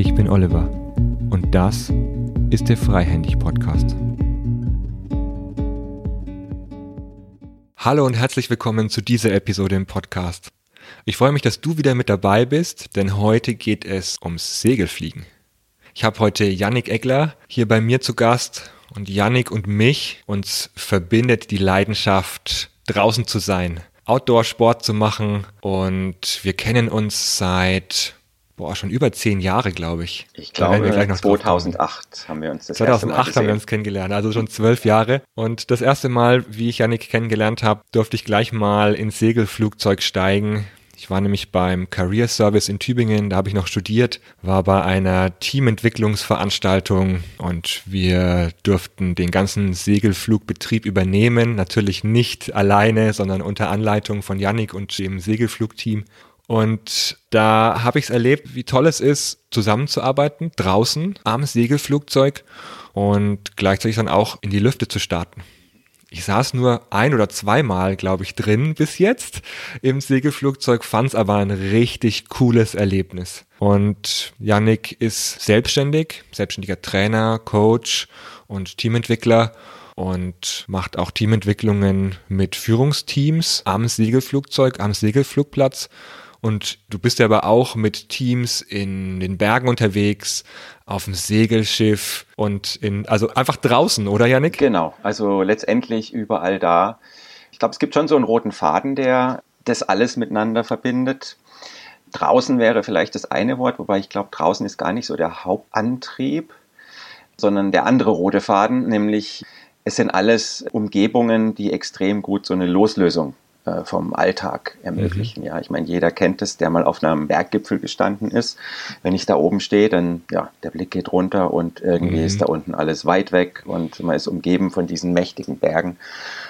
Ich bin Oliver und das ist der Freihändig Podcast. Hallo und herzlich willkommen zu dieser Episode im Podcast. Ich freue mich, dass du wieder mit dabei bist, denn heute geht es ums Segelfliegen. Ich habe heute Yannick Egler hier bei mir zu Gast und Yannick und mich uns verbindet die Leidenschaft draußen zu sein, Outdoor-Sport zu machen und wir kennen uns seit boah, schon über zehn Jahre, glaube ich. Ich glaube, wir gleich noch 2008 haben wir uns das 2008 haben wir uns kennengelernt, also schon zwölf Jahre. Und das erste Mal, wie ich Janik kennengelernt habe, durfte ich gleich mal ins Segelflugzeug steigen. Ich war nämlich beim Career Service in Tübingen, da habe ich noch studiert, war bei einer Teamentwicklungsveranstaltung und wir durften den ganzen Segelflugbetrieb übernehmen. Natürlich nicht alleine, sondern unter Anleitung von Yannick und dem Segelflugteam. Und da habe ich es erlebt, wie toll es ist, zusammenzuarbeiten, draußen am Segelflugzeug und gleichzeitig dann auch in die Lüfte zu starten. Ich saß nur ein oder zweimal, glaube ich, drin bis jetzt im Segelflugzeug, fand es aber ein richtig cooles Erlebnis. Und Yannick ist selbstständig, selbstständiger Trainer, Coach und Teamentwickler und macht auch Teamentwicklungen mit Führungsteams am Segelflugzeug, am Segelflugplatz und du bist ja aber auch mit Teams in den Bergen unterwegs, auf dem Segelschiff und in, also einfach draußen, oder Janik? Genau, also letztendlich überall da. Ich glaube, es gibt schon so einen roten Faden, der das alles miteinander verbindet. Draußen wäre vielleicht das eine Wort, wobei ich glaube, draußen ist gar nicht so der Hauptantrieb, sondern der andere rote Faden, nämlich es sind alles Umgebungen, die extrem gut so eine Loslösung äh, vom Alltag ermöglichen. Mhm. Ja, ich meine, jeder kennt es, der mal auf einem Berggipfel gestanden ist. Wenn ich da oben stehe, dann ja, der Blick geht runter und irgendwie mhm. ist da unten alles weit weg und man ist umgeben von diesen mächtigen Bergen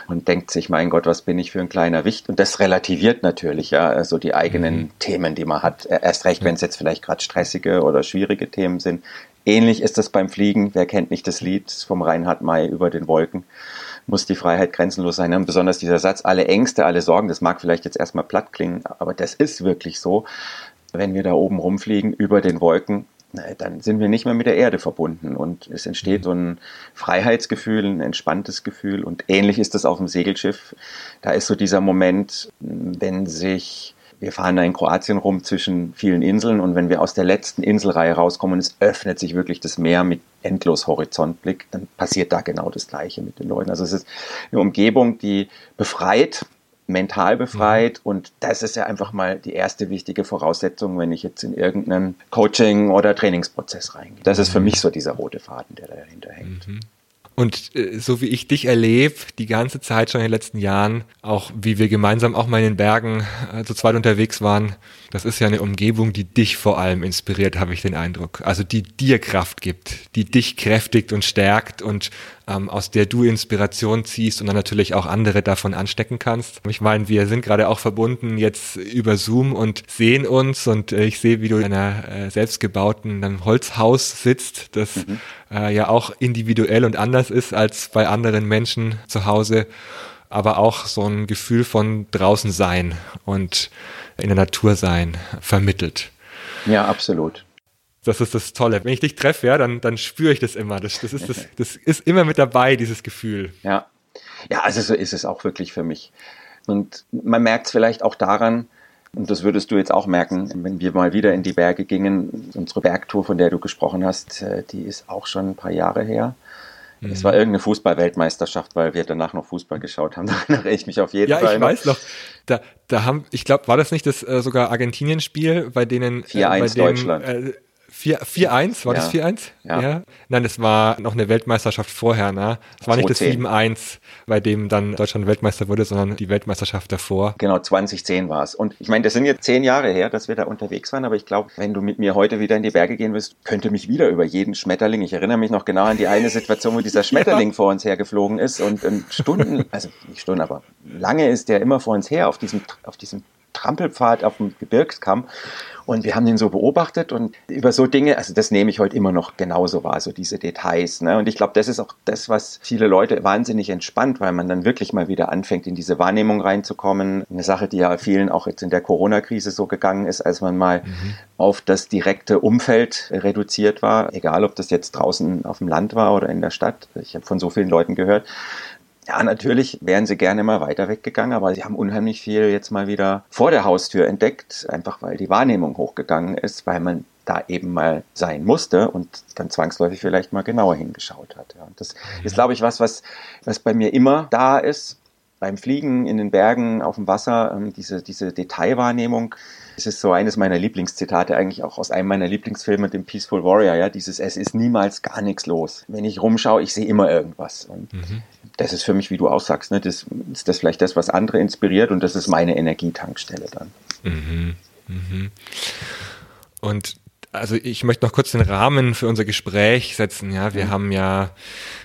und denkt sich, mein Gott, was bin ich für ein kleiner Wicht? Und das relativiert natürlich ja also die eigenen mhm. Themen, die man hat. Erst recht, wenn es jetzt vielleicht gerade stressige oder schwierige Themen sind. Ähnlich ist das beim Fliegen. Wer kennt nicht das Lied vom Reinhard May über den Wolken? Muss die Freiheit grenzenlos sein. Und besonders dieser Satz, alle Ängste, alle Sorgen, das mag vielleicht jetzt erstmal platt klingen, aber das ist wirklich so. Wenn wir da oben rumfliegen über den Wolken, dann sind wir nicht mehr mit der Erde verbunden und es entsteht so ein Freiheitsgefühl, ein entspanntes Gefühl und ähnlich ist das auf dem Segelschiff. Da ist so dieser Moment, wenn sich wir fahren da in Kroatien rum zwischen vielen Inseln und wenn wir aus der letzten Inselreihe rauskommen und es öffnet sich wirklich das Meer mit endlos Horizontblick, dann passiert da genau das Gleiche mit den Leuten. Also es ist eine Umgebung, die befreit, mental befreit mhm. und das ist ja einfach mal die erste wichtige Voraussetzung, wenn ich jetzt in irgendeinen Coaching- oder Trainingsprozess reingehe. Das ist für mhm. mich so dieser rote Faden, der dahinter hängt. Mhm. Und äh, so wie ich dich erlebe, die ganze Zeit schon in den letzten Jahren, auch wie wir gemeinsam auch mal in den Bergen äh, zu zweit unterwegs waren, das ist ja eine Umgebung, die dich vor allem inspiriert, habe ich den Eindruck. Also die dir Kraft gibt, die dich kräftigt und stärkt und ähm, aus der du Inspiration ziehst und dann natürlich auch andere davon anstecken kannst. Ich meine, wir sind gerade auch verbunden jetzt über Zoom und sehen uns und äh, ich sehe, wie du in einer äh, selbstgebauten einem Holzhaus sitzt, das mhm. äh, ja auch individuell und anders ist als bei anderen Menschen zu Hause, aber auch so ein Gefühl von draußen sein und in der Natur sein vermittelt. Ja, absolut. Das ist das Tolle. Wenn ich dich treffe, ja, dann, dann spüre ich das immer. Das, das, ist das, das ist immer mit dabei, dieses Gefühl. Ja. Ja, also so ist es auch wirklich für mich. Und man merkt es vielleicht auch daran, und das würdest du jetzt auch merken, wenn wir mal wieder in die Berge gingen. Unsere Bergtour, von der du gesprochen hast, äh, die ist auch schon ein paar Jahre her. Mhm. Es war irgendeine Fußball-Weltmeisterschaft, weil wir danach noch Fußball geschaut haben. Da erinnere ich mich auf jeden ja, Fall. Ja, ich weiß noch. Da, da haben, ich glaube, war das nicht das äh, sogar Argentinien-Spiel, bei denen 4-1 äh, Deutschland. Äh, 4-1, war ja. das 4-1? Ja. ja. Nein, das war noch eine Weltmeisterschaft vorher, ne? Das war nicht das 7-1, bei dem dann Deutschland Weltmeister wurde, sondern die Weltmeisterschaft davor. Genau, 2010 war es. Und ich meine, das sind jetzt zehn Jahre her, dass wir da unterwegs waren, aber ich glaube, wenn du mit mir heute wieder in die Berge gehen wirst, könnte mich wieder über jeden Schmetterling, ich erinnere mich noch genau an die eine Situation, wo dieser Schmetterling ja. vor uns hergeflogen ist und, und Stunden, also nicht Stunden, aber lange ist der immer vor uns her auf diesem, auf diesem Trampelpfad auf dem Gebirgskamm. Und wir haben den so beobachtet und über so Dinge, also das nehme ich heute immer noch genauso wahr, so diese Details. Ne? Und ich glaube, das ist auch das, was viele Leute wahnsinnig entspannt, weil man dann wirklich mal wieder anfängt, in diese Wahrnehmung reinzukommen. Eine Sache, die ja vielen auch jetzt in der Corona-Krise so gegangen ist, als man mal mhm. auf das direkte Umfeld reduziert war, egal ob das jetzt draußen auf dem Land war oder in der Stadt. Ich habe von so vielen Leuten gehört, ja, natürlich wären sie gerne mal weiter weggegangen, aber sie haben unheimlich viel jetzt mal wieder vor der Haustür entdeckt, einfach weil die Wahrnehmung hochgegangen ist, weil man da eben mal sein musste und dann zwangsläufig vielleicht mal genauer hingeschaut hat. Ja. Das ist, glaube ich, was, was, was bei mir immer da ist. Beim Fliegen in den Bergen, auf dem Wasser, ähm, diese, diese Detailwahrnehmung, das ist so eines meiner Lieblingszitate, eigentlich auch aus einem meiner Lieblingsfilme, dem Peaceful Warrior, ja, dieses Es ist niemals gar nichts los. Wenn ich rumschaue, ich sehe immer irgendwas. Und mhm. Das ist für mich, wie du auch sagst, ne, das ist das vielleicht das, was andere inspiriert und das ist meine Energietankstelle dann. Mhm. Mhm. Und also ich möchte noch kurz den Rahmen für unser Gespräch setzen. Ja, wir mhm. haben ja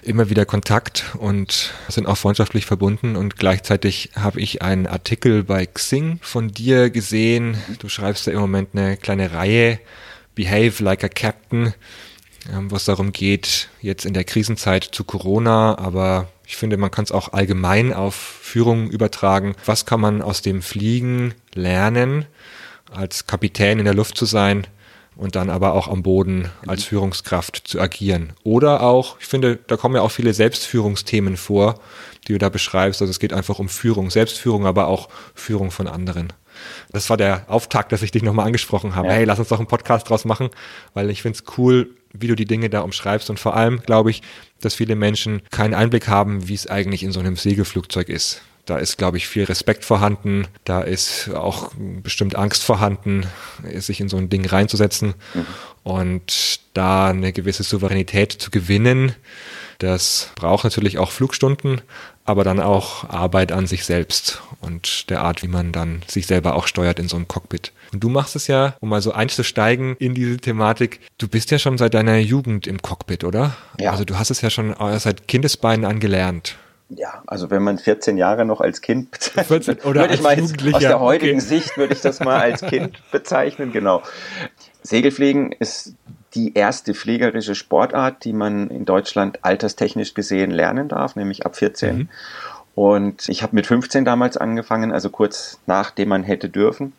immer wieder Kontakt und sind auch freundschaftlich verbunden und gleichzeitig habe ich einen Artikel bei Xing von dir gesehen. Du schreibst ja im Moment eine kleine Reihe Behave like a Captain, ähm, was darum geht, jetzt in der Krisenzeit zu Corona, aber ich finde, man kann es auch allgemein auf Führung übertragen. Was kann man aus dem Fliegen lernen, als Kapitän in der Luft zu sein? und dann aber auch am Boden als Führungskraft zu agieren. Oder auch, ich finde, da kommen ja auch viele Selbstführungsthemen vor, die du da beschreibst. Also es geht einfach um Führung, Selbstführung, aber auch Führung von anderen. Das war der Auftakt, dass ich dich nochmal angesprochen habe. Ja. Hey, lass uns doch einen Podcast draus machen, weil ich finde es cool, wie du die Dinge da umschreibst. Und vor allem glaube ich, dass viele Menschen keinen Einblick haben, wie es eigentlich in so einem Segelflugzeug ist. Da ist, glaube ich, viel Respekt vorhanden. Da ist auch bestimmt Angst vorhanden, sich in so ein Ding reinzusetzen mhm. und da eine gewisse Souveränität zu gewinnen. Das braucht natürlich auch Flugstunden, aber dann auch Arbeit an sich selbst und der Art, wie man dann sich selber auch steuert in so einem Cockpit. Und du machst es ja, um mal so einzusteigen in diese Thematik, du bist ja schon seit deiner Jugend im Cockpit, oder? Ja. Also du hast es ja schon seit Kindesbeinen angelernt ja, also wenn man 14 Jahre noch als Kind bezeichnet, oder würde ich mal jetzt, aus der heutigen okay. Sicht würde ich das mal als Kind bezeichnen, genau. Segelfliegen ist die erste fliegerische Sportart, die man in Deutschland alterstechnisch gesehen lernen darf, nämlich ab 14. Mhm. Und ich habe mit 15 damals angefangen, also kurz nachdem man hätte dürfen.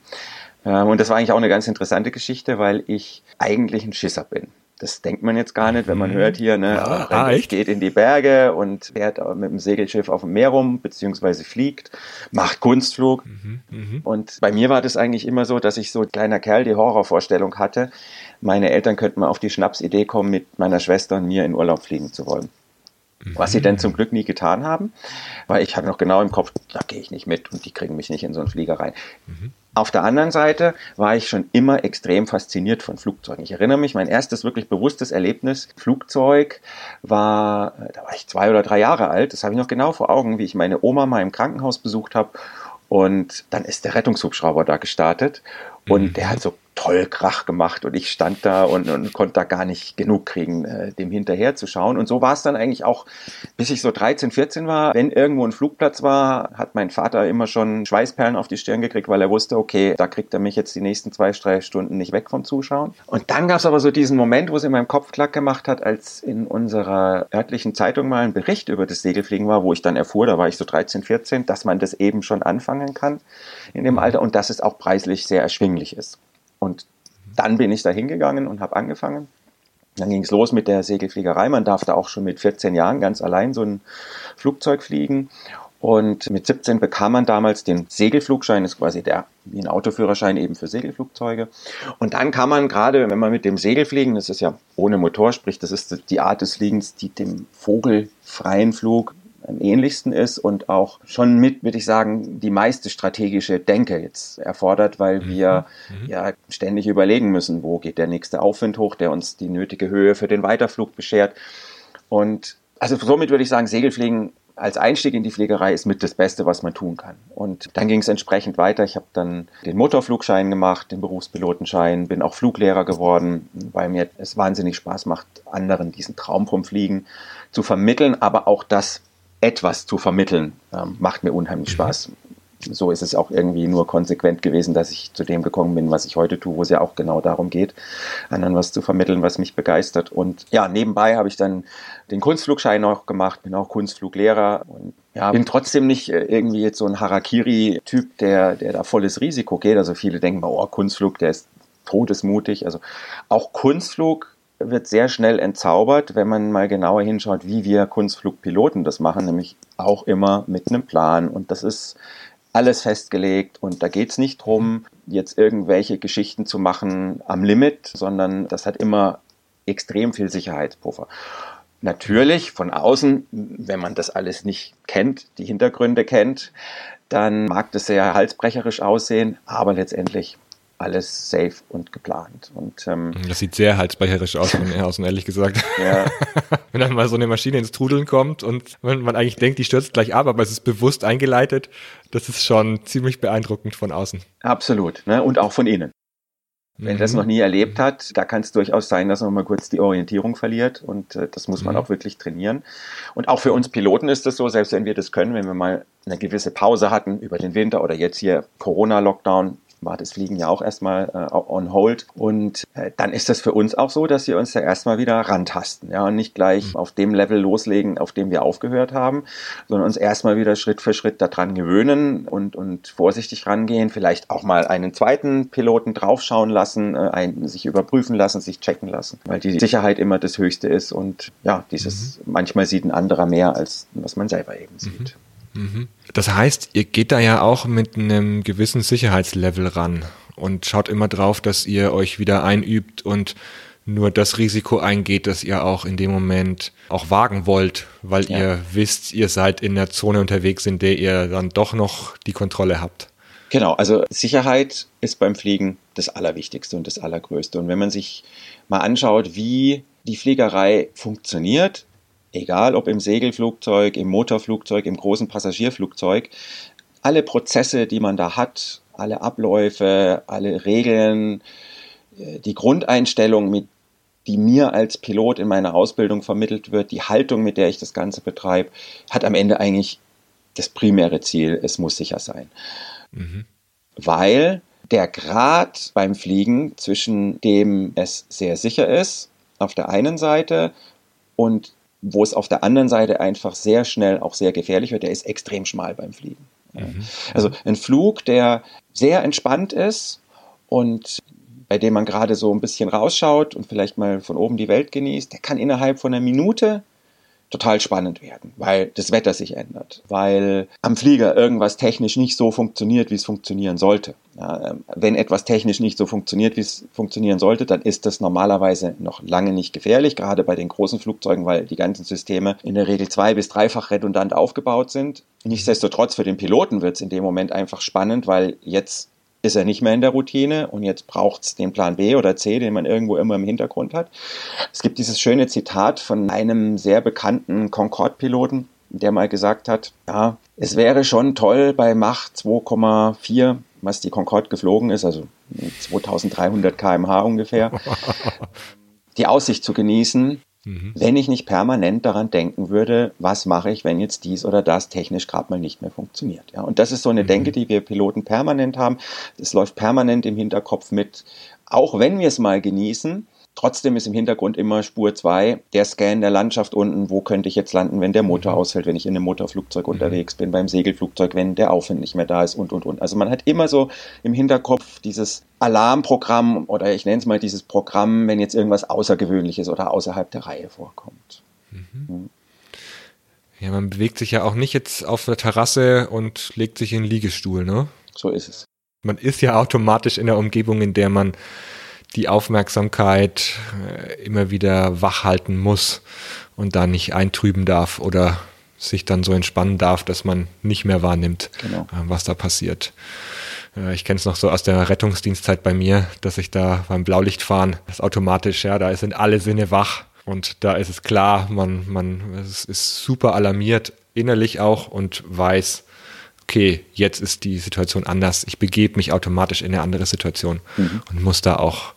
Ähm, und das war eigentlich auch eine ganz interessante Geschichte, weil ich eigentlich ein Schisser bin. Das denkt man jetzt gar nicht, wenn man mhm. hört hier, ne, ja, ah, geht in die Berge und fährt mit dem Segelschiff auf dem Meer rum, beziehungsweise fliegt, macht Kunstflug. Mhm, mh. Und bei mir war das eigentlich immer so, dass ich so kleiner Kerl die Horrorvorstellung hatte, meine Eltern könnten mal auf die Schnapsidee kommen, mit meiner Schwester und mir in Urlaub fliegen zu wollen. Was sie denn zum Glück nie getan haben, weil ich hatte noch genau im Kopf, da gehe ich nicht mit und die kriegen mich nicht in so einen Flieger rein. Mhm. Auf der anderen Seite war ich schon immer extrem fasziniert von Flugzeugen. Ich erinnere mich, mein erstes wirklich bewusstes Erlebnis Flugzeug war, äh, da war ich zwei oder drei Jahre alt, das habe ich noch genau vor Augen, wie ich meine Oma mal im Krankenhaus besucht habe und dann ist der Rettungshubschrauber da gestartet und mhm. der hat so toll Krach gemacht und ich stand da und, und konnte da gar nicht genug kriegen, äh, dem hinterher zu schauen. Und so war es dann eigentlich auch, bis ich so 13, 14 war. Wenn irgendwo ein Flugplatz war, hat mein Vater immer schon Schweißperlen auf die Stirn gekriegt, weil er wusste, okay, da kriegt er mich jetzt die nächsten zwei, drei Stunden nicht weg vom Zuschauen. Und dann gab es aber so diesen Moment, wo es in meinem Kopf klack gemacht hat, als in unserer örtlichen Zeitung mal ein Bericht über das Segelfliegen war, wo ich dann erfuhr, da war ich so 13, 14, dass man das eben schon anfangen kann in dem Alter und dass es auch preislich sehr erschwinglich ist. Und dann bin ich da hingegangen und habe angefangen. Dann ging es los mit der Segelfliegerei. Man darf da auch schon mit 14 Jahren ganz allein so ein Flugzeug fliegen. Und mit 17 bekam man damals den Segelflugschein, ist quasi der, wie ein Autoführerschein eben für Segelflugzeuge. Und dann kann man gerade, wenn man mit dem Segel fliegen, das ist ja ohne Motor, sprich, das ist die Art des Fliegens, die dem vogelfreien Flug am ähnlichsten ist und auch schon mit, würde ich sagen, die meiste strategische Denke jetzt erfordert, weil mhm. wir mhm. ja ständig überlegen müssen, wo geht der nächste Aufwind hoch, der uns die nötige Höhe für den Weiterflug beschert. Und also somit würde ich sagen, Segelfliegen als Einstieg in die Fliegerei ist mit das Beste, was man tun kann. Und dann ging es entsprechend weiter. Ich habe dann den Motorflugschein gemacht, den Berufspilotenschein, bin auch Fluglehrer geworden, weil mir es wahnsinnig Spaß macht, anderen diesen Traum vom Fliegen zu vermitteln, aber auch das etwas zu vermitteln, ähm, macht mir unheimlich mhm. Spaß. so ist es auch irgendwie nur konsequent gewesen, dass ich zu dem gekommen bin, was ich heute tue, wo es ja auch genau darum geht, anderen was zu vermitteln, was mich begeistert. Und ja, nebenbei habe ich dann den Kunstflugschein auch gemacht, bin auch Kunstfluglehrer und ja, bin trotzdem nicht äh, irgendwie jetzt so ein Harakiri-Typ, der, der da volles Risiko geht. Also viele denken, oh, Kunstflug, der ist todesmutig. Also auch Kunstflug wird sehr schnell entzaubert, wenn man mal genauer hinschaut, wie wir Kunstflugpiloten das machen, nämlich auch immer mit einem Plan. Und das ist alles festgelegt und da geht es nicht darum, jetzt irgendwelche Geschichten zu machen am Limit, sondern das hat immer extrem viel Sicherheitspuffer. Natürlich von außen, wenn man das alles nicht kennt, die Hintergründe kennt, dann mag das sehr halsbrecherisch aussehen, aber letztendlich alles safe und geplant. Und, ähm, das sieht sehr halsbrecherisch aus von außen, ehrlich gesagt. Ja. wenn dann mal so eine Maschine ins Trudeln kommt und wenn man eigentlich denkt, die stürzt gleich ab, aber es ist bewusst eingeleitet, das ist schon ziemlich beeindruckend von außen. Absolut. Ne? Und auch von innen. Wenn mhm. das noch nie erlebt hat, da kann es durchaus sein, dass man mal kurz die Orientierung verliert und äh, das muss man mhm. auch wirklich trainieren. Und auch für uns Piloten ist das so, selbst wenn wir das können, wenn wir mal eine gewisse Pause hatten über den Winter oder jetzt hier Corona-Lockdown, war das Fliegen ja auch erstmal äh, on hold. Und äh, dann ist das für uns auch so, dass wir uns da erstmal wieder rantasten. Ja, und nicht gleich mhm. auf dem Level loslegen, auf dem wir aufgehört haben, sondern uns erstmal wieder Schritt für Schritt daran gewöhnen und, und vorsichtig rangehen. Vielleicht auch mal einen zweiten Piloten draufschauen lassen, äh, ein, sich überprüfen lassen, sich checken lassen, weil die Sicherheit immer das Höchste ist. Und ja, dieses mhm. manchmal sieht ein anderer mehr, als was man selber eben sieht. Mhm. Das heißt, ihr geht da ja auch mit einem gewissen Sicherheitslevel ran und schaut immer drauf, dass ihr euch wieder einübt und nur das Risiko eingeht, dass ihr auch in dem Moment auch wagen wollt, weil ja. ihr wisst, ihr seid in der Zone unterwegs, in der ihr dann doch noch die Kontrolle habt. Genau, also Sicherheit ist beim Fliegen das Allerwichtigste und das Allergrößte. Und wenn man sich mal anschaut, wie die Fliegerei funktioniert, egal ob im Segelflugzeug, im Motorflugzeug, im großen Passagierflugzeug, alle Prozesse, die man da hat, alle Abläufe, alle Regeln, äh, die Grundeinstellung, mit die mir als Pilot in meiner Ausbildung vermittelt wird, die Haltung, mit der ich das Ganze betreibe, hat am Ende eigentlich das primäre Ziel, es muss sicher sein. Mhm. Weil der Grad beim Fliegen zwischen dem es sehr sicher ist, auf der einen Seite, und wo es auf der anderen Seite einfach sehr schnell auch sehr gefährlich wird, der ist extrem schmal beim Fliegen. Mhm. Also ein Flug, der sehr entspannt ist und bei dem man gerade so ein bisschen rausschaut und vielleicht mal von oben die Welt genießt, der kann innerhalb von einer Minute total spannend werden, weil das Wetter sich ändert, weil am Flieger irgendwas technisch nicht so funktioniert, wie es funktionieren sollte. Ja, ähm, wenn etwas technisch nicht so funktioniert, wie es funktionieren sollte, dann ist das normalerweise noch lange nicht gefährlich, gerade bei den großen Flugzeugen, weil die ganzen Systeme in der Regel zwei- bis dreifach redundant aufgebaut sind. Nichtsdestotrotz für den Piloten wird es in dem Moment einfach spannend, weil jetzt ist er nicht mehr in der Routine und jetzt braucht es den Plan B oder C, den man irgendwo immer im Hintergrund hat. Es gibt dieses schöne Zitat von einem sehr bekannten Concorde-Piloten, der mal gesagt hat, ja, es wäre schon toll bei Mach 2,4, was die Concorde geflogen ist, also 2300 kmh ungefähr, die Aussicht zu genießen, Mhm. Wenn ich nicht permanent daran denken würde, was mache ich, wenn jetzt dies oder das technisch gerade mal nicht mehr funktioniert. Ja, und das ist so eine mhm. Denke, die wir Piloten permanent haben. Es läuft permanent im Hinterkopf mit, auch wenn wir es mal genießen, Trotzdem ist im Hintergrund immer Spur 2, der Scan der Landschaft unten, wo könnte ich jetzt landen, wenn der Motor mhm. ausfällt, wenn ich in einem Motorflugzeug mhm. unterwegs bin, beim Segelflugzeug, wenn der Aufwind nicht mehr da ist und, und, und. Also man hat immer so im Hinterkopf dieses Alarmprogramm oder ich nenne es mal dieses Programm, wenn jetzt irgendwas Außergewöhnliches oder außerhalb der Reihe vorkommt. Mhm. Ja, man bewegt sich ja auch nicht jetzt auf der Terrasse und legt sich in den Liegestuhl, ne? So ist es. Man ist ja automatisch in der Umgebung, in der man die Aufmerksamkeit äh, immer wieder wach halten muss und da nicht eintrüben darf oder sich dann so entspannen darf, dass man nicht mehr wahrnimmt, genau. Äh, was da passiert. Äh, ich kenne es noch so aus der Rettungsdienstzeit bei mir, dass ich da beim Blaulichtfahren, das automatisch, ja, da sind alle Sinne wach und da ist es klar, man, man es ist super alarmiert, innerlich auch und weiß, okay, jetzt ist die Situation anders. Ich begebe mich automatisch in eine andere Situation mhm. und muss da auch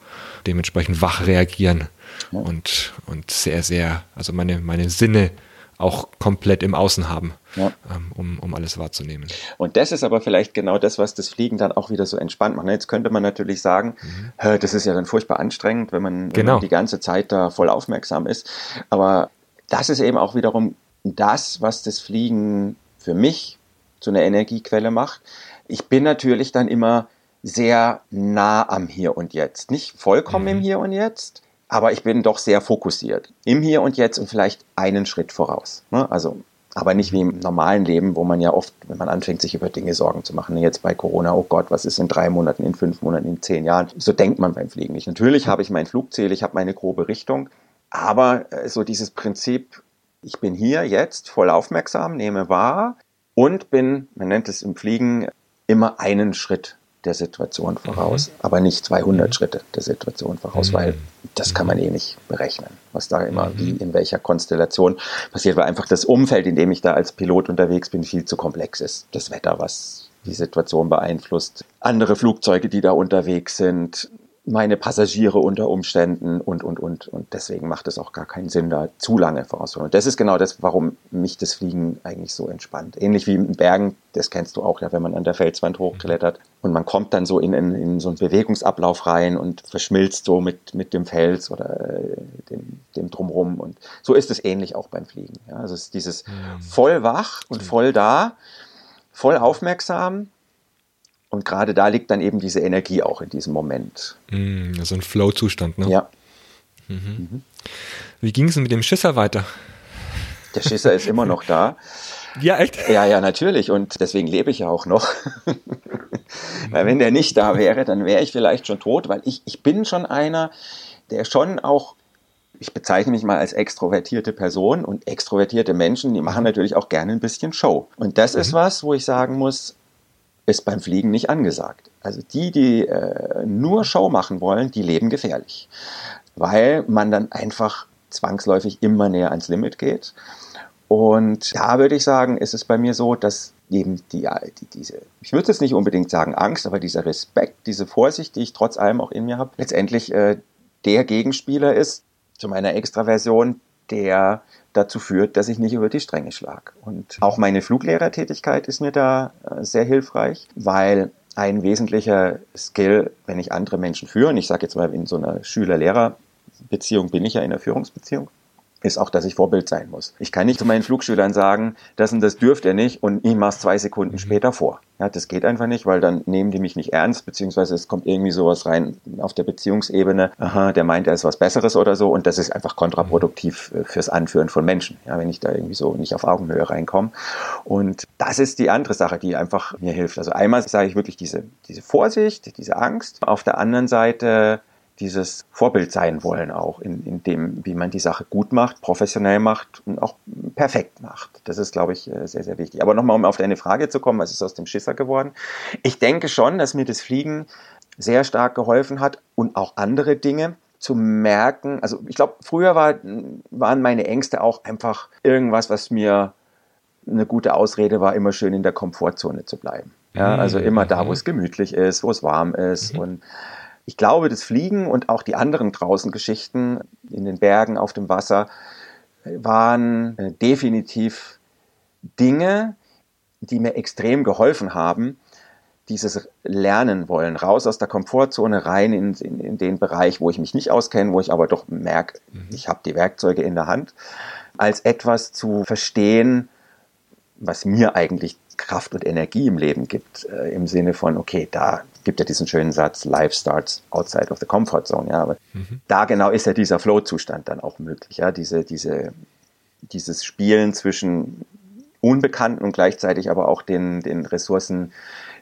dementsprechend wach reagieren ja. und, und sehr, sehr, also meine, meine Sinne auch komplett im Außen haben. ja. ähm, um, um alles wahrzunehmen. Und das ist aber vielleicht genau das, was das Fliegen dann auch wieder so entspannt macht. Jetzt könnte man natürlich sagen, mhm. das ist ja dann furchtbar anstrengend, wenn man, genau. wenn man die ganze Zeit da voll aufmerksam ist. Aber das ist eben auch wiederum das, was das Fliegen für mich zu einer Energiequelle macht. Ich bin natürlich dann immer sehr nah am Hier und Jetzt. Nicht vollkommen mhm. im Hier und Jetzt, aber ich bin doch sehr fokussiert. Im Hier und Jetzt und vielleicht einen Schritt voraus. Ne? Also, aber nicht wie im normalen Leben, wo man ja oft, wenn man anfängt, sich über Dinge Sorgen zu machen, jetzt bei Corona, oh Gott, was ist in drei Monaten, in fünf Monaten, in zehn Jahren? So denkt man beim Fliegen nicht. Natürlich habe ich mein Flugziel, ich habe meine grobe Richtung, aber äh, so dieses Prinzip, ich bin hier jetzt voll aufmerksam, nehme wahr und bin, man nennt es im Fliegen, immer einen Schritt der Situation voraus, mhm. aber nicht 200 mhm. Schritte der Situation voraus, mhm. weil das kann man eh nicht berechnen, was da immer wie in welcher Konstellation passiert, weil einfach das Umfeld, in dem ich da als Pilot unterwegs bin, viel zu komplex ist. Das Wetter, was die Situation beeinflusst, andere Flugzeuge, die da unterwegs sind, meine Passagiere unter Umständen und, und, und. Und deswegen macht es auch gar keinen Sinn, da zu lange vorauszuholen. Und das ist genau das, warum mich das Fliegen eigentlich so entspannt. Ähnlich wie in Bergen, das kennst du auch ja, wenn man an der Felswand hochklettert und man kommt dann so in, in, in so einen Bewegungsablauf rein und verschmilzt so mit, mit dem Fels oder äh, dem, dem Drumrum. Und so ist es ähnlich auch beim Fliegen. Ja. Also es ist dieses voll wach und voll da, voll aufmerksam, und gerade da liegt dann eben diese Energie auch in diesem Moment. Mm, so ein Flow-Zustand, ne? Ja. Mhm. Mhm. Wie ging es denn mit dem Schisser weiter? Der Schisser ist immer noch da. Ja, echt? Ja, ja, natürlich. Und deswegen lebe ich ja auch noch. weil wenn der nicht da wäre, dann wäre ich vielleicht schon tot, weil ich, ich bin schon einer, der schon auch, ich bezeichne mich mal als extrovertierte Person und extrovertierte Menschen, die machen natürlich auch gerne ein bisschen Show. Und das mhm. ist was, wo ich sagen muss, ist beim Fliegen nicht angesagt. Also die, die äh, nur Show machen wollen, die leben gefährlich, weil man dann einfach zwangsläufig immer näher ans Limit geht. Und da würde ich sagen, ist es bei mir so, dass eben die, die diese, ich würde jetzt nicht unbedingt sagen Angst, aber dieser Respekt, diese Vorsicht, die ich trotz allem auch in mir habe, letztendlich äh, der Gegenspieler ist zu meiner Extraversion, der dazu führt, dass ich nicht über die Stränge schlage. Und auch meine Fluglehrertätigkeit ist mir da äh, sehr hilfreich, weil ein wesentlicher Skill, wenn ich andere Menschen führe, und ich sage jetzt mal in so einer Schüler-Lehrer-Beziehung bin ich ja in einer Führungsbeziehung, ist auch, dass ich Vorbild sein muss. Ich kann nicht zu meinen Flugschülern sagen, das und das dürft ihr nicht und ich mache es zwei Sekunden mhm. später vor. Ja, das geht einfach nicht, weil dann nehmen die mich nicht ernst, beziehungsweise es kommt irgendwie sowas rein auf der Beziehungsebene, aha, der meint, er ist was Besseres oder so und das ist einfach kontraproduktiv äh, fürs Anführen von Menschen, ja, wenn ich da irgendwie so nicht auf Augenhöhe reinkomme. Und das ist die andere Sache, die einfach mir hilft. Also einmal sage ich wirklich diese, diese Vorsicht, diese Angst. Auf der anderen Seite dieses Vorbild sein wollen auch in, in dem, wie man die Sache gut macht, professionell macht und auch perfekt macht. Das ist, glaube ich, äh, sehr, sehr wichtig. Aber nochmal, um auf deine Frage zu kommen, was ist aus dem Schisser geworden? Ich denke schon, dass mir das Fliegen sehr stark geholfen hat und auch andere Dinge zu merken. Also ich glaube, früher war, waren meine Ängste auch einfach irgendwas, was mir eine gute Ausrede war, immer schön in der Komfortzone zu bleiben. Ja, also immer da, wo es gemütlich ist, wo es warm ist mhm. und ich glaube, das Fliegen und auch die anderen draußen Geschichten in den Bergen, auf dem Wasser, waren äh, definitiv Dinge, die mir extrem geholfen haben, dieses Lernen wollen, raus aus der Komfortzone, rein in, in, in den Bereich, wo ich mich nicht auskenne, wo ich aber doch merke, mhm. ich habe die Werkzeuge in der Hand, als etwas zu verstehen, was mir eigentlich Kraft und Energie im Leben gibt, äh, im Sinne von, okay, da gibt ja diesen schönen Satz, Life starts outside of the comfort zone, ja, aber mhm. da genau ist ja dieser Flow-Zustand dann auch möglich, ja, diese, diese, dieses Spielen zwischen Unbekannten und gleichzeitig aber auch den, den Ressourcen,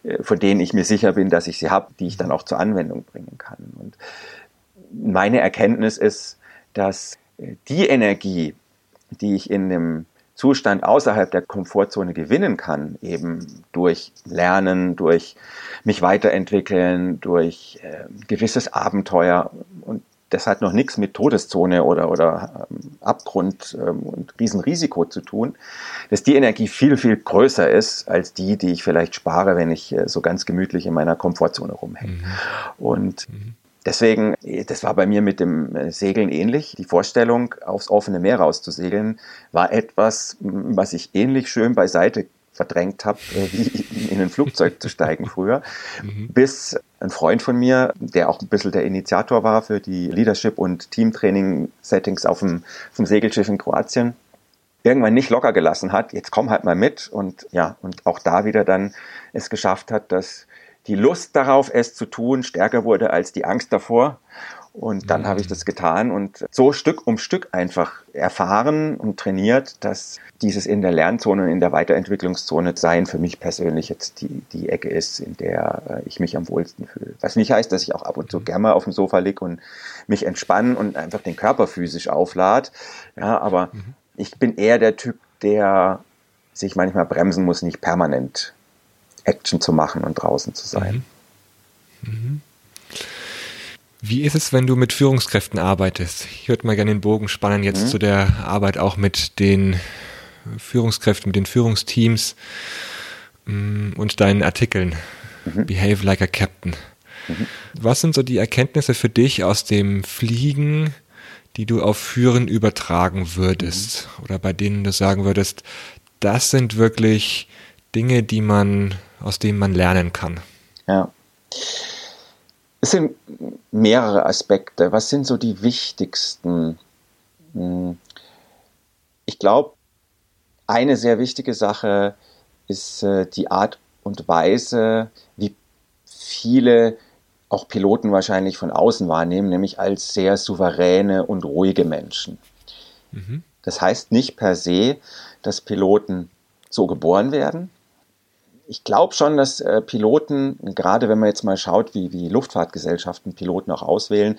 äh, von denen ich mir sicher bin, dass ich sie habe, die ich dann auch zur Anwendung bringen kann. Und meine Erkenntnis ist, dass äh, die Energie, die ich in dem Zustand außerhalb der Komfortzone gewinnen kann, eben durch Lernen, durch mich weiterentwickeln, durch äh, gewisses Abenteuer und das hat noch nichts mit Todeszone oder, oder ähm, Abgrund ähm, und Riesenrisiko zu tun, dass die Energie viel, viel größer ist als die, die ich vielleicht spare, wenn ich äh, so ganz gemütlich in meiner Komfortzone rumhänge. Mhm. Und mhm Deswegen, das war bei mir mit dem äh, Segeln ähnlich. Die Vorstellung, aufs offene Meer rauszusegeln, war etwas, was ich ähnlich schön beiseite verdrängt habe, äh, wie in ein Flugzeug zu steigen früher. Mhm. Bis ein Freund von mir, der auch ein bisschen der Initiator war für die Leadership- und Teamtraining-Settings auf dem, auf dem Segelschiff in Kroatien, irgendwann nicht locker gelassen hat, jetzt komm halt mal mit und ja, und auch da wieder dann es geschafft hat, dass die Lust darauf, es zu tun, stärker wurde als die Angst davor. Und dann mhm. habe ich das getan und so Stück um Stück einfach erfahren und trainiert, dass dieses in der Lernzone und in der Weiterentwicklungszone sein für mich persönlich jetzt die, die Ecke ist, in der äh, ich mich am wohlsten fühle. Was nicht heißt, dass ich auch ab und zu mhm. gerne mal auf dem Sofa liege und mich entspannen und einfach den Körper physisch auflad. Ja, aber mhm. ich bin eher der Typ, der sich manchmal bremsen muss, nicht permanent Action zu machen und draußen zu sein. Mhm. Mhm. Wie ist es, wenn du mit Führungskräften arbeitest? Ich würde mal gerne den Bogen spannen jetzt mhm. zu der Arbeit auch mit den Führungskräften, mit den Führungsteams mm, und deinen Artikeln. Mhm. Behave like a Captain. Mhm. Was sind so die Erkenntnisse für dich aus dem Fliegen, die du auf Führen übertragen würdest? Oder bei denen du sagen würdest, das sind wirklich Dinge, die man, aus denen man lernen kann? Ja. Es sind mehrere Aspekte. Was sind so die wichtigsten? Hm. Ich glaube, eine sehr wichtige Sache ist äh, die Art und Weise, wie viele auch Piloten wahrscheinlich von außen wahrnehmen, nämlich als sehr souveräne und ruhige Menschen. Mhm. Das heißt nicht per se, dass Piloten so geboren werden, ich glaube schon, dass äh, Piloten, gerade wenn man jetzt mal schaut, wie, wie Luftfahrtgesellschaften Piloten auch auswählen,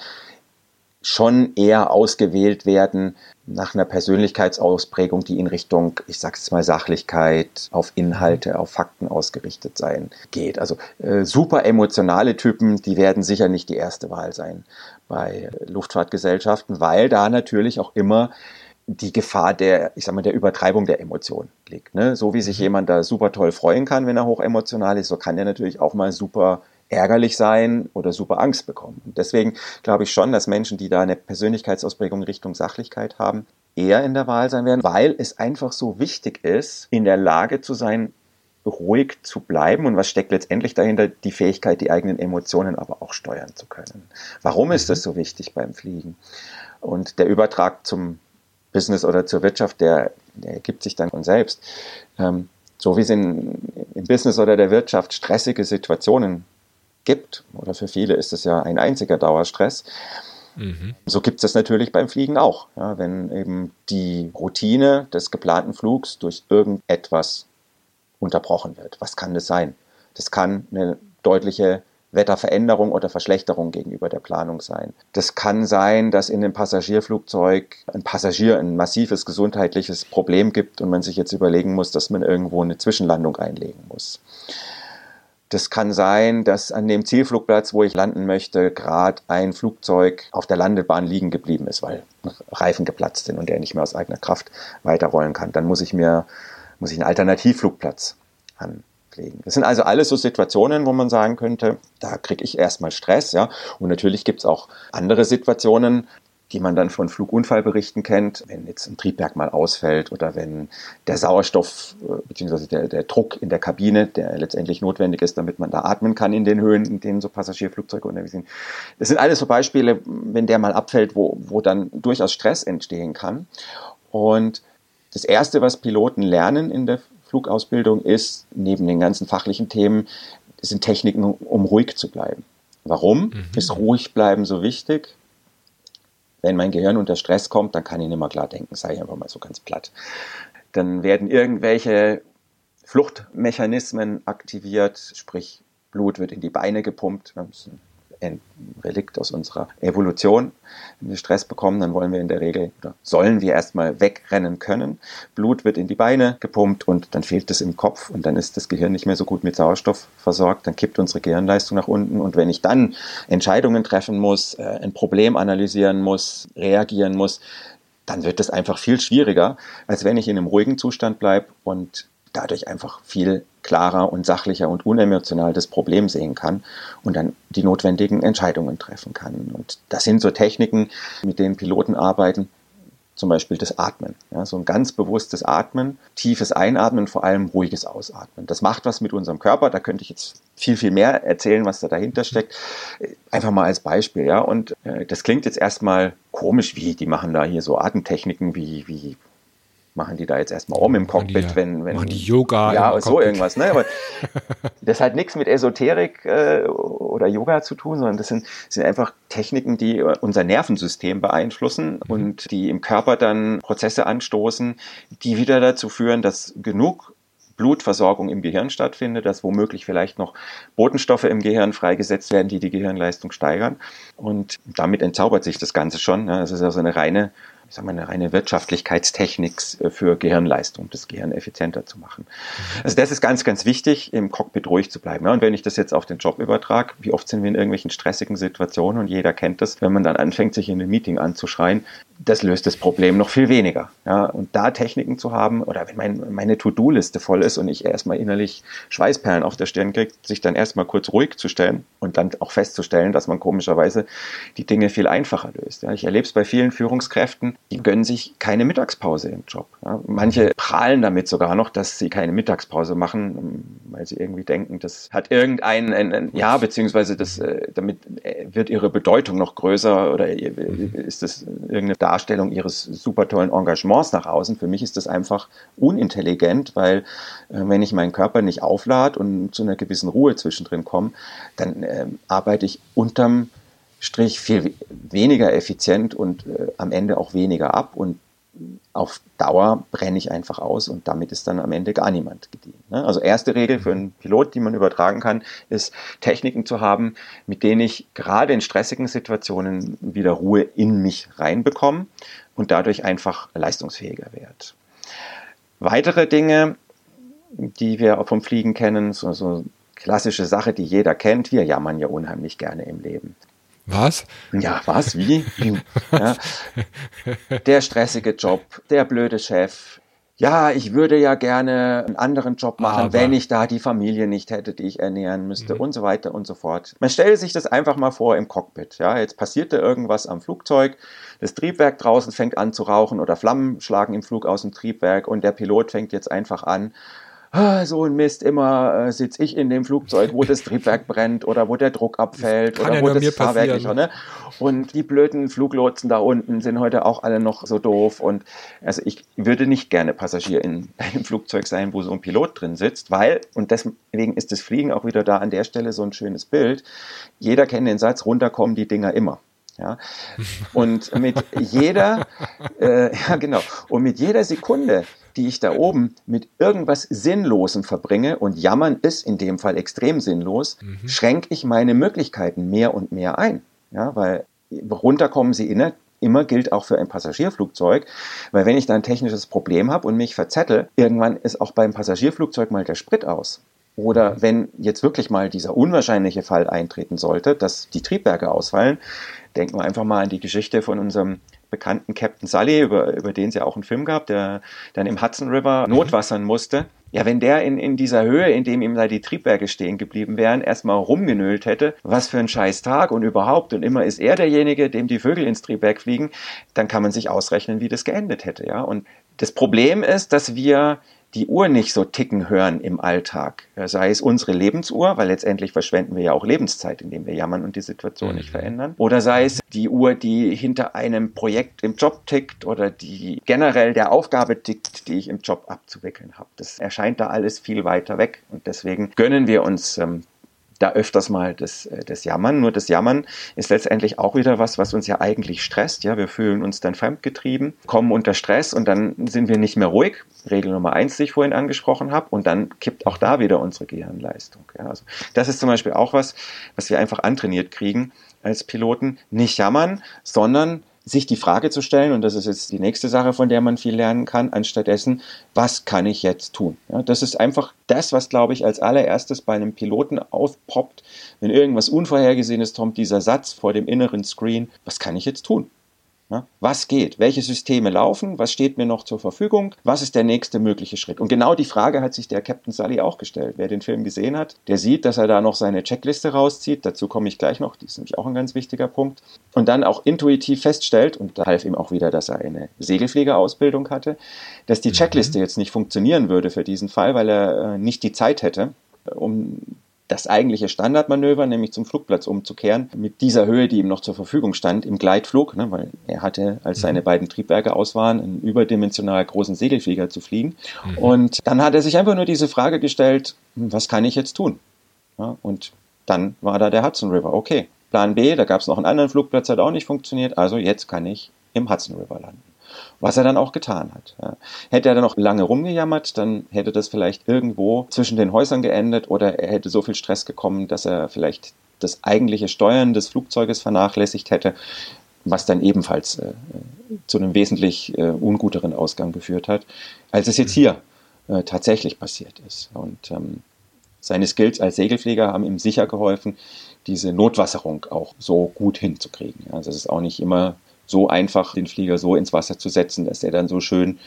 schon eher ausgewählt werden nach einer Persönlichkeitsausprägung, die in Richtung, ich sag's jetzt mal, Sachlichkeit, auf Inhalte, auf Fakten ausgerichtet sein geht. Also äh, super emotionale Typen, die werden sicher nicht die erste Wahl sein bei Luftfahrtgesellschaften, weil da natürlich auch immer die Gefahr der, ich sag mal, der Übertreibung der Emotionen liegt. Ne? So wie sich mhm. jemand da super toll freuen kann, wenn er hochemotional ist, so kann er natürlich auch mal super ärgerlich sein oder super Angst bekommen. Und deswegen glaube ich schon, dass Menschen, die da eine Persönlichkeitsausprägung Richtung Sachlichkeit haben, eher in der Wahl sein werden, weil es einfach so wichtig ist, in der Lage zu sein, ruhig zu bleiben. Und was steckt letztendlich dahinter? Die Fähigkeit, die eigenen Emotionen aber auch steuern zu können. Warum ist mhm. das so wichtig beim Fliegen? Und der Übertrag zum Business oder zur Wirtschaft, der, der ergibt sich dann von selbst. Ähm, so wie es in, im Business oder der Wirtschaft stressige Situationen gibt, oder für viele ist es ja ein einziger Dauerstress, mhm. so gibt es das natürlich beim Fliegen auch. Ja, wenn eben die Routine des geplanten Flugs durch irgendetwas unterbrochen wird. Was kann das sein? Das kann eine deutliche Wetterveränderung oder Verschlechterung gegenüber der Planung sein. Das kann sein, dass in dem Passagierflugzeug ein Passagier ein massives gesundheitliches Problem gibt und man sich jetzt überlegen muss, dass man irgendwo eine Zwischenlandung einlegen muss. Das kann sein, dass an dem Zielflugplatz, wo ich landen möchte, gerade ein Flugzeug auf der Landebahn liegen geblieben ist, weil Reifen geplatzt sind und er nicht mehr aus eigener Kraft weiterrollen kann. Dann muss ich mir muss ich einen Alternativflugplatz an pflegen. Das sind also alles so Situationen, wo man sagen könnte, da kriege ich erstmal Stress, ja. Und natürlich gibt es auch andere Situationen, die man dann von Flugunfallberichten kennt, wenn jetzt ein Triebwerk mal ausfällt oder wenn der Sauerstoff äh, bzw. Der, der Druck in der Kabine, der letztendlich notwendig ist, damit man da atmen kann in den Höhen, in denen so Passagierflugzeuge unterwegs sind. Das sind alles so Beispiele, wenn der mal abfällt, wo, wo dann durchaus Stress entstehen kann. Und das Erste, was Piloten lernen in der Flugausbildung ist, neben den ganzen fachlichen Themen, sind Techniken, um ruhig zu bleiben. Warum mhm. ist ruhig bleiben so wichtig? Wenn mein Gehirn unter Stress kommt, dann kann ich nicht mehr klar denken, sage ich einfach mal so ganz platt. Dann werden irgendwelche Fluchtmechanismen aktiviert, sprich Blut wird in die Beine gepumpt. Wir müssen ein Relikt aus unserer Evolution. Wenn wir Stress bekommen, dann wollen wir in der Regel oder sollen wir erstmal wegrennen können. Blut wird in die Beine gepumpt und dann fehlt es im Kopf und dann ist das Gehirn nicht mehr so gut mit Sauerstoff versorgt. Dann kippt unsere Gehirnleistung nach unten und wenn ich dann Entscheidungen treffen muss, äh, ein Problem analysieren muss, reagieren muss, dann wird es einfach viel schwieriger, als wenn ich in einem ruhigen Zustand bleibe und dadurch einfach viel klarer und sachlicher und unemotional das Problem sehen kann und dann die notwendigen Entscheidungen treffen kann. Und das sind so Techniken, mit denen Piloten arbeiten, zum Beispiel das Atmen. Ja, so ein ganz bewusstes Atmen, tiefes Einatmen, vor allem ruhiges Ausatmen. Das macht was mit unserem Körper. Da könnte ich jetzt viel, viel mehr erzählen, was da dahinter steckt. Einfach mal als Beispiel. Ja, und äh, das klingt jetzt erstmal komisch, wie die machen da hier so Atemtechniken wie, wie machen die da jetzt erstmal um im Cockpit, die, wenn, wenn. Machen die Yoga. Ja, so Cockpit. irgendwas, ne? Aber das hat nichts mit Esoterik äh, oder Yoga zu tun, sondern das sind, sind einfach Techniken, die unser Nervensystem beeinflussen mhm. und die im Körper dann Prozesse anstoßen, die wieder dazu führen, dass genug Blutversorgung im Gehirn stattfindet, dass womöglich vielleicht noch Botenstoffe im Gehirn freigesetzt werden, die die Gehirnleistung steigern. Und damit entzaubert sich das Ganze schon. Ne? Das ist also eine reine ich sag mal, eine reine Wirtschaftlichkeitstechnik äh, für Gehirnleistung, das Gehirn effizienter zu machen. Also das ist ganz, ganz wichtig, im Cockpit ruhig zu bleiben. Ja, und wenn ich das jetzt auf den Job übertrage, wie oft sind wir in irgendwelchen stressigen Situationen und jeder kennt das, wenn man dann anfängt, sich in einem Meeting anzuschreien, das löst das Problem noch viel weniger. Ja, und da Techniken zu haben, oder wenn mein, meine To-Do-Liste voll ist und ich erstmal innerlich Schweißperlen auf der Stirn kriege, sich dann erstmal kurz ruhig zu stellen und dann auch festzustellen, dass man komischerweise die Dinge viel einfacher löst. Ja, ich erlebe es bei vielen Führungskräften, die gönnen sich keine Mittagspause im Job. Ja, manche prahlen damit sogar noch, dass sie keine Mittagspause machen, weil sie irgendwie denken, das hat irgendein, ein, ein, ja, beziehungsweise das, äh, damit äh, wird ihre Bedeutung noch größer oder ist das irgendeine Darstellung ihres super tollen Engagements nach außen. Für mich ist das einfach unintelligent, weil äh, wenn ich meinen Körper nicht auflade und zu einer gewissen Ruhe zwischendrin komme, dann äh, arbeite ich unterm Strich viel weniger effizient und äh, am Ende auch weniger ab und auf Dauer brenne ich einfach aus und damit ist dann am Ende gar niemand gedient. Ne? Also erste Regel für einen Pilot, die man übertragen kann, ist Techniken zu haben, mit denen ich gerade in stressigen Situationen wieder Ruhe in mich reinbekomme und dadurch einfach leistungsfähiger werde. Weitere Dinge, die wir vom Fliegen kennen, so, so klassische Sache, die jeder kennt, wir jammern ja unheimlich gerne im Leben. Was? Ja, was? Wie? Ja. Der stressige Job, der blöde Chef. Ja, ich würde ja gerne einen anderen Job machen, Aber. wenn ich da die Familie nicht hätte, die ich ernähren müsste mhm. und so weiter und so fort. Man stellt sich das einfach mal vor im Cockpit. Ja, jetzt passiert da irgendwas am Flugzeug, das Triebwerk draußen fängt an zu rauchen oder Flammen schlagen im Flug aus dem Triebwerk und der Pilot fängt jetzt einfach an, so ein Mist, immer äh, sitze ich in dem Flugzeug, wo das Triebwerk brennt oder wo der Druck abfällt oder ja wo das Fahrwerk nicht. Ne? Und die blöden Fluglotsen da unten sind heute auch alle noch so doof. Und also ich würde nicht gerne Passagier in einem Flugzeug sein, wo so ein Pilot drin sitzt, weil, und deswegen ist das Fliegen auch wieder da an der Stelle so ein schönes Bild. Jeder kennt den Satz, runterkommen die Dinger immer. Ja? Und mit jeder, äh, ja genau, und mit jeder Sekunde, die ich da oben mit irgendwas Sinnlosem verbringe, und jammern ist in dem Fall extrem sinnlos, mhm. schränke ich meine Möglichkeiten mehr und mehr ein. Ja, weil runterkommen sie inne, immer gilt auch für ein Passagierflugzeug, weil wenn ich da ein technisches Problem habe und mich verzettel, irgendwann ist auch beim Passagierflugzeug mal der Sprit aus. Oder mhm. wenn jetzt wirklich mal dieser unwahrscheinliche Fall eintreten sollte, dass die Triebwerke ausfallen, denken wir einfach mal an die Geschichte von unserem bekannten Captain Sully, über, über den es ja auch einen Film gab, der dann im Hudson River mhm. notwassern musste. Ja, wenn der in, in dieser Höhe, in dem ihm da die Triebwerke stehen geblieben wären, erstmal rumgenölt hätte, was für ein scheiß Tag und überhaupt, und immer ist er derjenige, dem die Vögel ins Triebwerk fliegen, dann kann man sich ausrechnen, wie das geendet hätte, ja. Und das Problem ist, dass wir die Uhr nicht so ticken hören im Alltag. Sei es unsere Lebensuhr, weil letztendlich verschwenden wir ja auch Lebenszeit, indem wir jammern und die Situation mhm. nicht verändern. Oder sei es die Uhr, die hinter einem Projekt im Job tickt oder die generell der Aufgabe tickt, die ich im Job abzuwickeln habe. Das erscheint da alles viel weiter weg und deswegen gönnen wir uns ähm, da öfters mal das, äh, das Jammern. Nur das Jammern ist letztendlich auch wieder was, was uns ja eigentlich stresst. Ja, wir fühlen uns dann fremdgetrieben, kommen unter Stress und dann sind wir nicht mehr ruhig. Regel Nummer eins, die ich vorhin angesprochen habe. Und dann kippt auch da wieder unsere Gehirnleistung. Ja, also das ist zum Beispiel auch was, was wir einfach antrainiert kriegen als Piloten. Nicht jammern, sondern sich die Frage zu stellen, und das ist jetzt die nächste Sache, von der man viel lernen kann, anstattdessen, was kann ich jetzt tun? Ja, das ist einfach das, was, glaube ich, als allererstes bei einem Piloten aufpoppt, wenn irgendwas Unvorhergesehenes kommt, dieser Satz vor dem inneren Screen, was kann ich jetzt tun? Was geht? Welche Systeme laufen? Was steht mir noch zur Verfügung? Was ist der nächste mögliche Schritt? Und genau die Frage hat sich der Captain Sully auch gestellt. Wer den Film gesehen hat, der sieht, dass er da noch seine Checkliste rauszieht. Dazu komme ich gleich noch. Die ist nämlich auch ein ganz wichtiger Punkt. Und dann auch intuitiv feststellt, und da half ihm auch wieder, dass er eine Segelfliegerausbildung hatte, dass die mhm. Checkliste jetzt nicht funktionieren würde für diesen Fall, weil er äh, nicht die Zeit hätte, um das eigentliche Standardmanöver, nämlich zum Flugplatz umzukehren, mit dieser Höhe, die ihm noch zur Verfügung stand, im Gleitflug, ne, weil er hatte, als seine mhm. beiden Triebwerke aus waren, einen überdimensional großen Segelflieger zu fliegen. Mhm. Und dann hat er sich einfach nur diese Frage gestellt, hm, was kann ich jetzt tun? Ja, und dann war da der Hudson River. Okay, Plan B, da gab es noch einen anderen Flugplatz, hat auch nicht funktioniert, also jetzt kann ich im Hudson River landen was er dann auch getan hat. Ja. Hätte er dann noch lange rumgejammert, dann hätte das vielleicht irgendwo zwischen den Häusern geendet oder er hätte so viel Stress gekommen, dass er vielleicht das eigentliche Steuern des Flugzeuges vernachlässigt hätte, was dann ebenfalls äh, zu einem wesentlich äh, unguteren Ausgang geführt hat, als es jetzt hier äh, tatsächlich passiert ist. Und ähm, seine Skills als Segelflieger haben ihm sicher geholfen, diese Notwasserung auch so gut hinzukriegen. Also es ist auch nicht immer so einfach, den Flieger so ins Wasser zu setzen, dass er dann so schön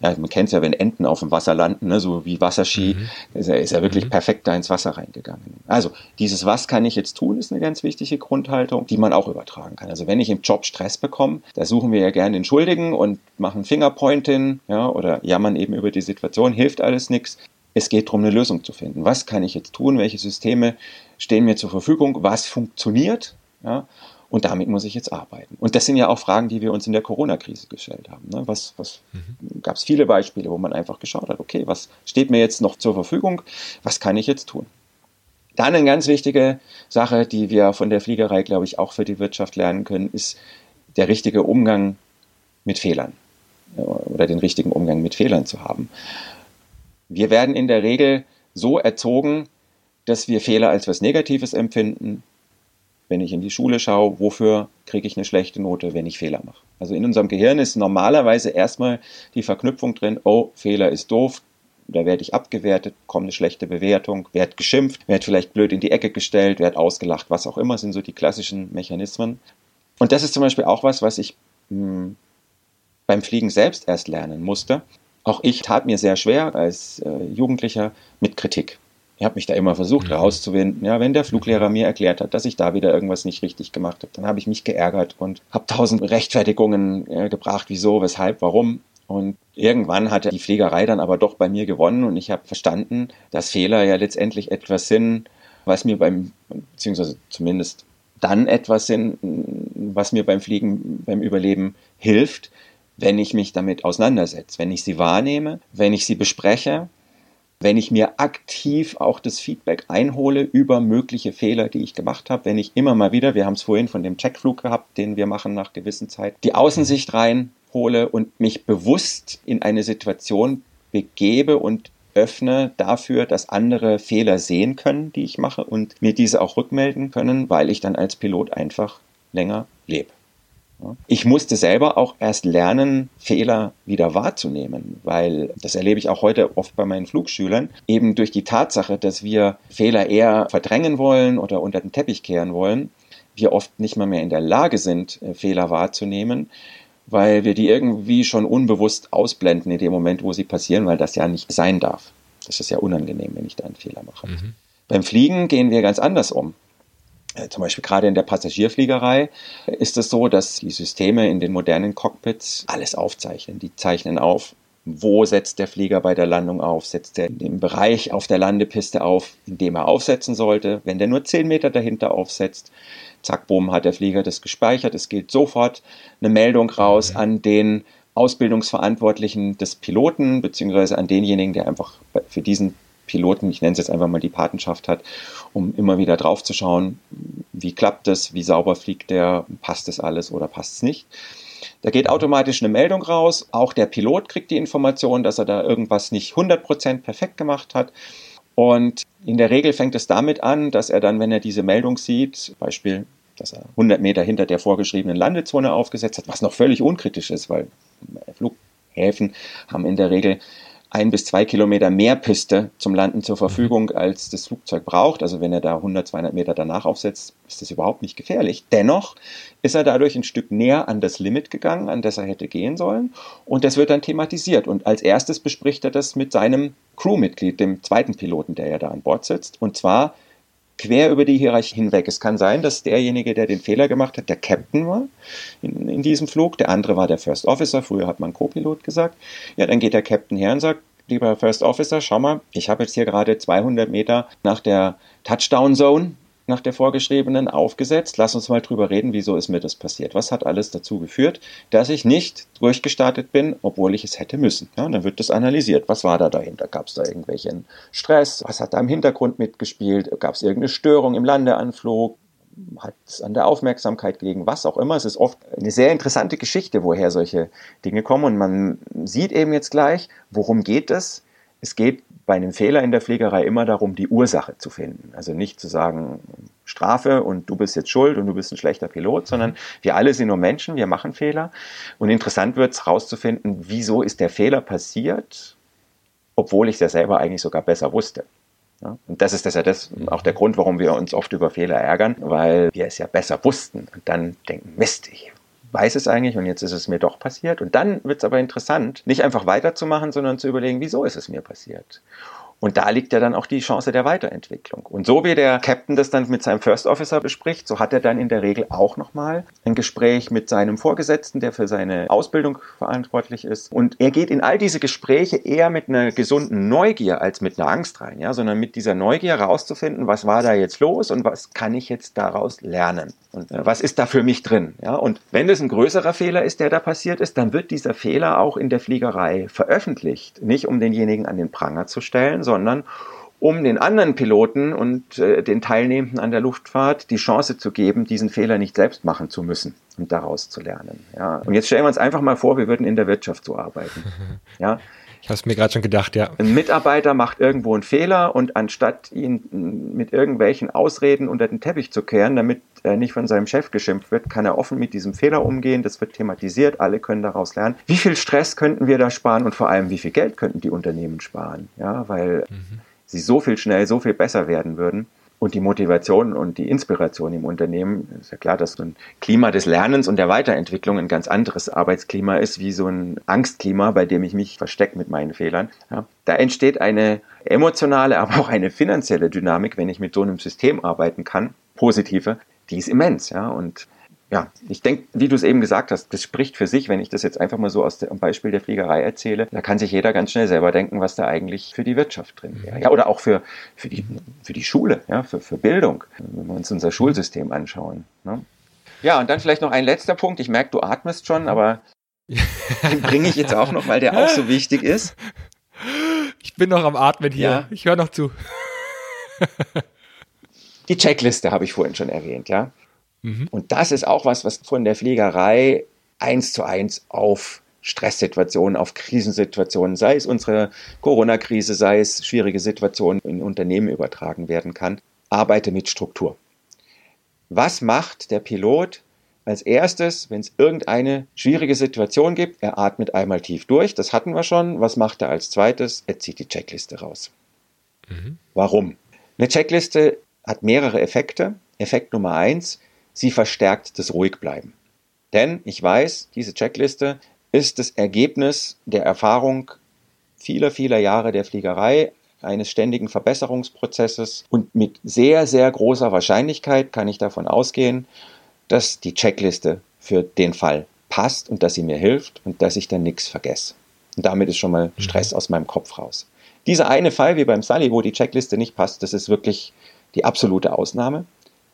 ja, man kennt es ja, wenn Enten auf dem Wasser landen, ne, so wie Wasserski, mhm. ist, er, ist er wirklich mhm. perfekt da ins Wasser reingegangen. Also dieses Was kann ich jetzt tun, ist eine ganz wichtige Grundhaltung, die man auch übertragen kann. Also wenn ich im Job Stress bekomme, da suchen wir ja gerne den Schuldigen und machen Fingerpointing ja, oder jammern eben über die Situation, hilft alles nichts. Es geht darum, eine Lösung zu finden. Was kann ich jetzt tun? Welche Systeme stehen mir zur Verfügung? Was funktioniert? Ja, und damit muss ich jetzt arbeiten. Und das sind ja auch Fragen, die wir uns in der Corona-Krise gestellt haben. Ne? Was, was mhm. gab es viele Beispiele, wo man einfach geschaut hat, okay, was steht mir jetzt noch zur Verfügung? Was kann ich jetzt tun? Dann eine ganz wichtige Sache, die wir von der Fliegerei, glaube ich, auch für die Wirtschaft lernen können, ist der richtige Umgang mit Fehlern oder den richtigen Umgang mit Fehlern zu haben. Wir werden in der Regel so erzogen, dass wir Fehler als was Negatives empfinden wenn ich in die Schule schaue, wofür kriege ich eine schlechte Note, wenn ich Fehler mache. Also in unserem Gehirn ist normalerweise erstmal die Verknüpfung drin, oh, Fehler ist doof, da werde ich abgewertet, kommt eine schlechte Bewertung, werde geschimpft, werde vielleicht blöd in die Ecke gestellt, werde ausgelacht, was auch immer, sind so die klassischen Mechanismen. Und das ist zum Beispiel auch was, was ich mh, hm, beim Fliegen selbst erst lernen musste. Auch ich tat mir sehr schwer als äh, Jugendlicher mit Kritik. Ich habe mich da immer versucht mhm. rauszuwinden. Ja, wenn der Fluglehrer mir erklärt hat, dass ich da wieder irgendwas nicht richtig gemacht habe, dann habe ich mich geärgert und habe tausend Rechtfertigungen äh, gebracht, wieso, weshalb, warum. Und irgendwann hatte die Fliegerei dann aber doch bei mir gewonnen und ich habe verstanden, dass Fehler ja letztendlich etwas sind, was mir beim, beziehungsweise zumindest dann etwas sind, was mir beim Fliegen, beim Überleben hilft, wenn ich mich damit auseinandersetze, wenn ich sie wahrnehme, wenn ich sie bespreche wenn ich mir aktiv auch das Feedback einhole über mögliche Fehler, die ich gemacht habe, wenn ich immer mal wieder, wir haben es vorhin von dem Checkflug gehabt, den wir machen nach gewissen Zeit, die Außensicht reinhole und mich bewusst in eine Situation begebe und öffne dafür, dass andere Fehler sehen können, die ich mache und mir diese auch rückmelden können, weil ich dann als Pilot einfach länger lebe. Ich musste selber auch erst lernen, Fehler wieder wahrzunehmen, weil das erlebe ich auch heute oft bei meinen Flugschülern, eben durch die Tatsache, dass wir Fehler eher verdrängen wollen oder unter den Teppich kehren wollen, wir oft nicht mal mehr in der Lage sind, äh, Fehler wahrzunehmen, weil wir die irgendwie schon unbewusst ausblenden in dem Moment, wo sie passieren, weil das ja nicht sein darf. Das ist ja unangenehm, wenn ich da einen Fehler mache. Mhm. Beim Fliegen gehen wir ganz anders um. Äh, zum Beispiel gerade in der Passagierfliegerei ist es so, dass die Systeme in den modernen Cockpits alles aufzeichnen. Die zeichnen auf, wo setzt der Flieger bei der Landung auf? Setzt er in dem Bereich auf der Landepiste auf, in dem er aufsetzen sollte? Wenn der nur 10 Meter dahinter aufsetzt, zack, boom, hat der Flieger das gespeichert. Es geht sofort eine Meldung raus mhm. an den Ausbildungsverantwortlichen des Piloten, beziehungsweise an denjenigen, der einfach für diesen Piloten, ich nenne es jetzt einfach mal die Patenschaft hat, um immer wieder drauf zu schauen, wie klappt das, wie sauber fliegt der, passt das alles oder passt es nicht. Da geht automatisch eine Meldung raus. Auch der Pilot kriegt die Information, dass er da irgendwas nicht 100% perfekt gemacht hat. Und in der Regel fängt es damit an, dass er dann, wenn er diese Meldung sieht, Beispiel, dass er 100 Meter hinter der vorgeschriebenen Landezone aufgesetzt hat, was noch völlig unkritisch ist, weil Flughäfen haben in der Regel ein bis zwei Kilometer mehr Piste zum Landen zur Verfügung, als das Flugzeug braucht. Also wenn er da 100, 200 Meter danach aufsetzt, ist das überhaupt nicht gefährlich. Dennoch ist er dadurch ein Stück näher an das Limit gegangen, an das er hätte gehen sollen. Und das wird dann thematisiert. Und als erstes bespricht er das mit seinem Crewmitglied, dem zweiten Piloten, der ja da an Bord sitzt. Und zwar quer über die Hierarchie hinweg. Es kann sein, dass derjenige, der den Fehler gemacht hat, der Captain war in, in diesem Flug, der andere war der First Officer, früher hat man Co-Pilot gesagt. Ja, dann geht der Captain her und sagt, lieber First Officer, schau mal, ich habe jetzt hier gerade 200 Meter nach der Touchdown Zone nach der vorgeschriebenen aufgesetzt. Lass uns mal drüber reden, wieso ist mir das passiert? Was hat alles dazu geführt, dass ich nicht durchgestartet bin, obwohl ich es hätte müssen? Ja, und dann wird das analysiert. Was war da dahinter? Gab es da irgendwelchen Stress? Was hat da im Hintergrund mitgespielt? Gab es irgendeine Störung im Landeanflug? hat es an der Aufmerksamkeit gelegen, was auch immer. Es ist oft eine sehr interessante Geschichte, woher solche Dinge kommen. Und man sieht eben jetzt gleich, worum geht es? Es geht bei einem Fehler in der Pflegerei immer darum, die Ursache zu finden. Also nicht zu sagen, Strafe und du bist jetzt schuld und du bist ein schlechter Pilot, sondern wir alle sind nur Menschen, wir machen Fehler. Und interessant wird es herauszufinden, wieso ist der Fehler passiert, obwohl ich es ja selber eigentlich sogar besser wusste. Ja, und das ist das ja das, auch der Grund, warum wir uns oft über Fehler ärgern, weil wir es ja besser wussten und dann denken, Mist, ich weiß es eigentlich und jetzt ist es mir doch passiert. Und dann wird es aber interessant, nicht einfach weiterzumachen, sondern zu überlegen, wieso ist es mir passiert. Und da liegt ja dann auch die Chance der Weiterentwicklung. Und so wie der Captain das dann mit seinem First Officer bespricht, so hat er dann in der Regel auch nochmal ein Gespräch mit seinem Vorgesetzten, der für seine Ausbildung verantwortlich ist. Und er geht in all diese Gespräche eher mit einer gesunden Neugier als mit einer Angst rein, ja, sondern mit dieser Neugier rauszufinden, was war da jetzt los und was kann ich jetzt daraus lernen? Und äh, was ist da für mich drin? Ja, und wenn es ein größerer Fehler ist, der da passiert ist, dann wird dieser Fehler auch in der Fliegerei veröffentlicht. Nicht um denjenigen an den Pranger zu stellen, sondern um den anderen Piloten und äh, den Teilnehmenden an der Luftfahrt die Chance zu geben, diesen Fehler nicht selbst machen zu müssen und daraus zu lernen. Ja. Und jetzt stellen wir uns einfach mal vor, wir würden in der Wirtschaft so arbeiten. Ja. Ich habe es mir gerade schon gedacht, ja. Ein Mitarbeiter macht irgendwo einen Fehler und anstatt ihn mit irgendwelchen Ausreden unter den Teppich zu kehren, damit er nicht von seinem Chef geschimpft wird, kann er offen mit diesem Fehler umgehen. Das wird thematisiert, alle können daraus lernen. Wie viel Stress könnten wir da sparen und vor allem, wie viel Geld könnten die Unternehmen sparen? Ja, weil mhm. sie so viel schnell, so viel besser werden würden. Und die Motivation und die Inspiration im Unternehmen, ist ja klar, dass so ein Klima des Lernens und der Weiterentwicklung ein ganz anderes Arbeitsklima ist, wie so ein Angstklima, bei dem ich mich verstecke mit meinen Fehlern. Ja, da entsteht eine emotionale, aber auch eine finanzielle Dynamik, wenn ich mit so einem System arbeiten kann, positive, die ist immens. Ja, und ja, ich denke, wie du es eben gesagt hast, das spricht für sich, wenn ich das jetzt einfach mal so aus dem Beispiel der Fliegerei erzähle. Da kann sich jeder ganz schnell selber denken, was da eigentlich für die Wirtschaft drin wäre. Ja, oder auch für, für, die, für die Schule, ja, für, für Bildung, wenn wir uns unser Schulsystem anschauen. Ne? Ja, und dann vielleicht noch ein letzter Punkt. Ich merke, du atmest schon, aber den bringe ich jetzt auch noch, weil der auch so wichtig ist. Ich bin noch am Atmen hier. Ja. Ich höre noch zu. Die Checkliste habe ich vorhin schon erwähnt, ja. Mhm. Und das ist auch was, was von der Fliegerei eins zu eins auf Stresssituationen, auf Krisensituationen, sei es unsere Corona-Krise, sei es schwierige Situationen in Unternehmen übertragen werden kann. Arbeite mit Struktur. Was macht der Pilot als erstes, wenn es irgendeine schwierige Situation gibt? Er atmet einmal tief durch, das hatten wir schon. Was macht er als zweites? Er zieht die Checkliste raus. Mhm. Warum? Eine Checkliste hat mehrere Effekte. Effekt Nummer eins, sie verstärkt das Ruhigbleiben. Denn ich weiß, diese Checkliste ist das Ergebnis der Erfahrung vieler, vieler Jahre der Fliegerei, eines ständigen Verbesserungsprozesses und mit sehr, sehr großer Wahrscheinlichkeit kann ich davon ausgehen, dass die Checkliste für den Fall passt und dass sie mir hilft und dass ich dann nichts vergesse. Und damit ist schon mal mhm. Stress aus meinem Kopf raus. Dieser eine Fall wie beim Sully, wo die Checkliste nicht passt, das ist wirklich die absolute Ausnahme.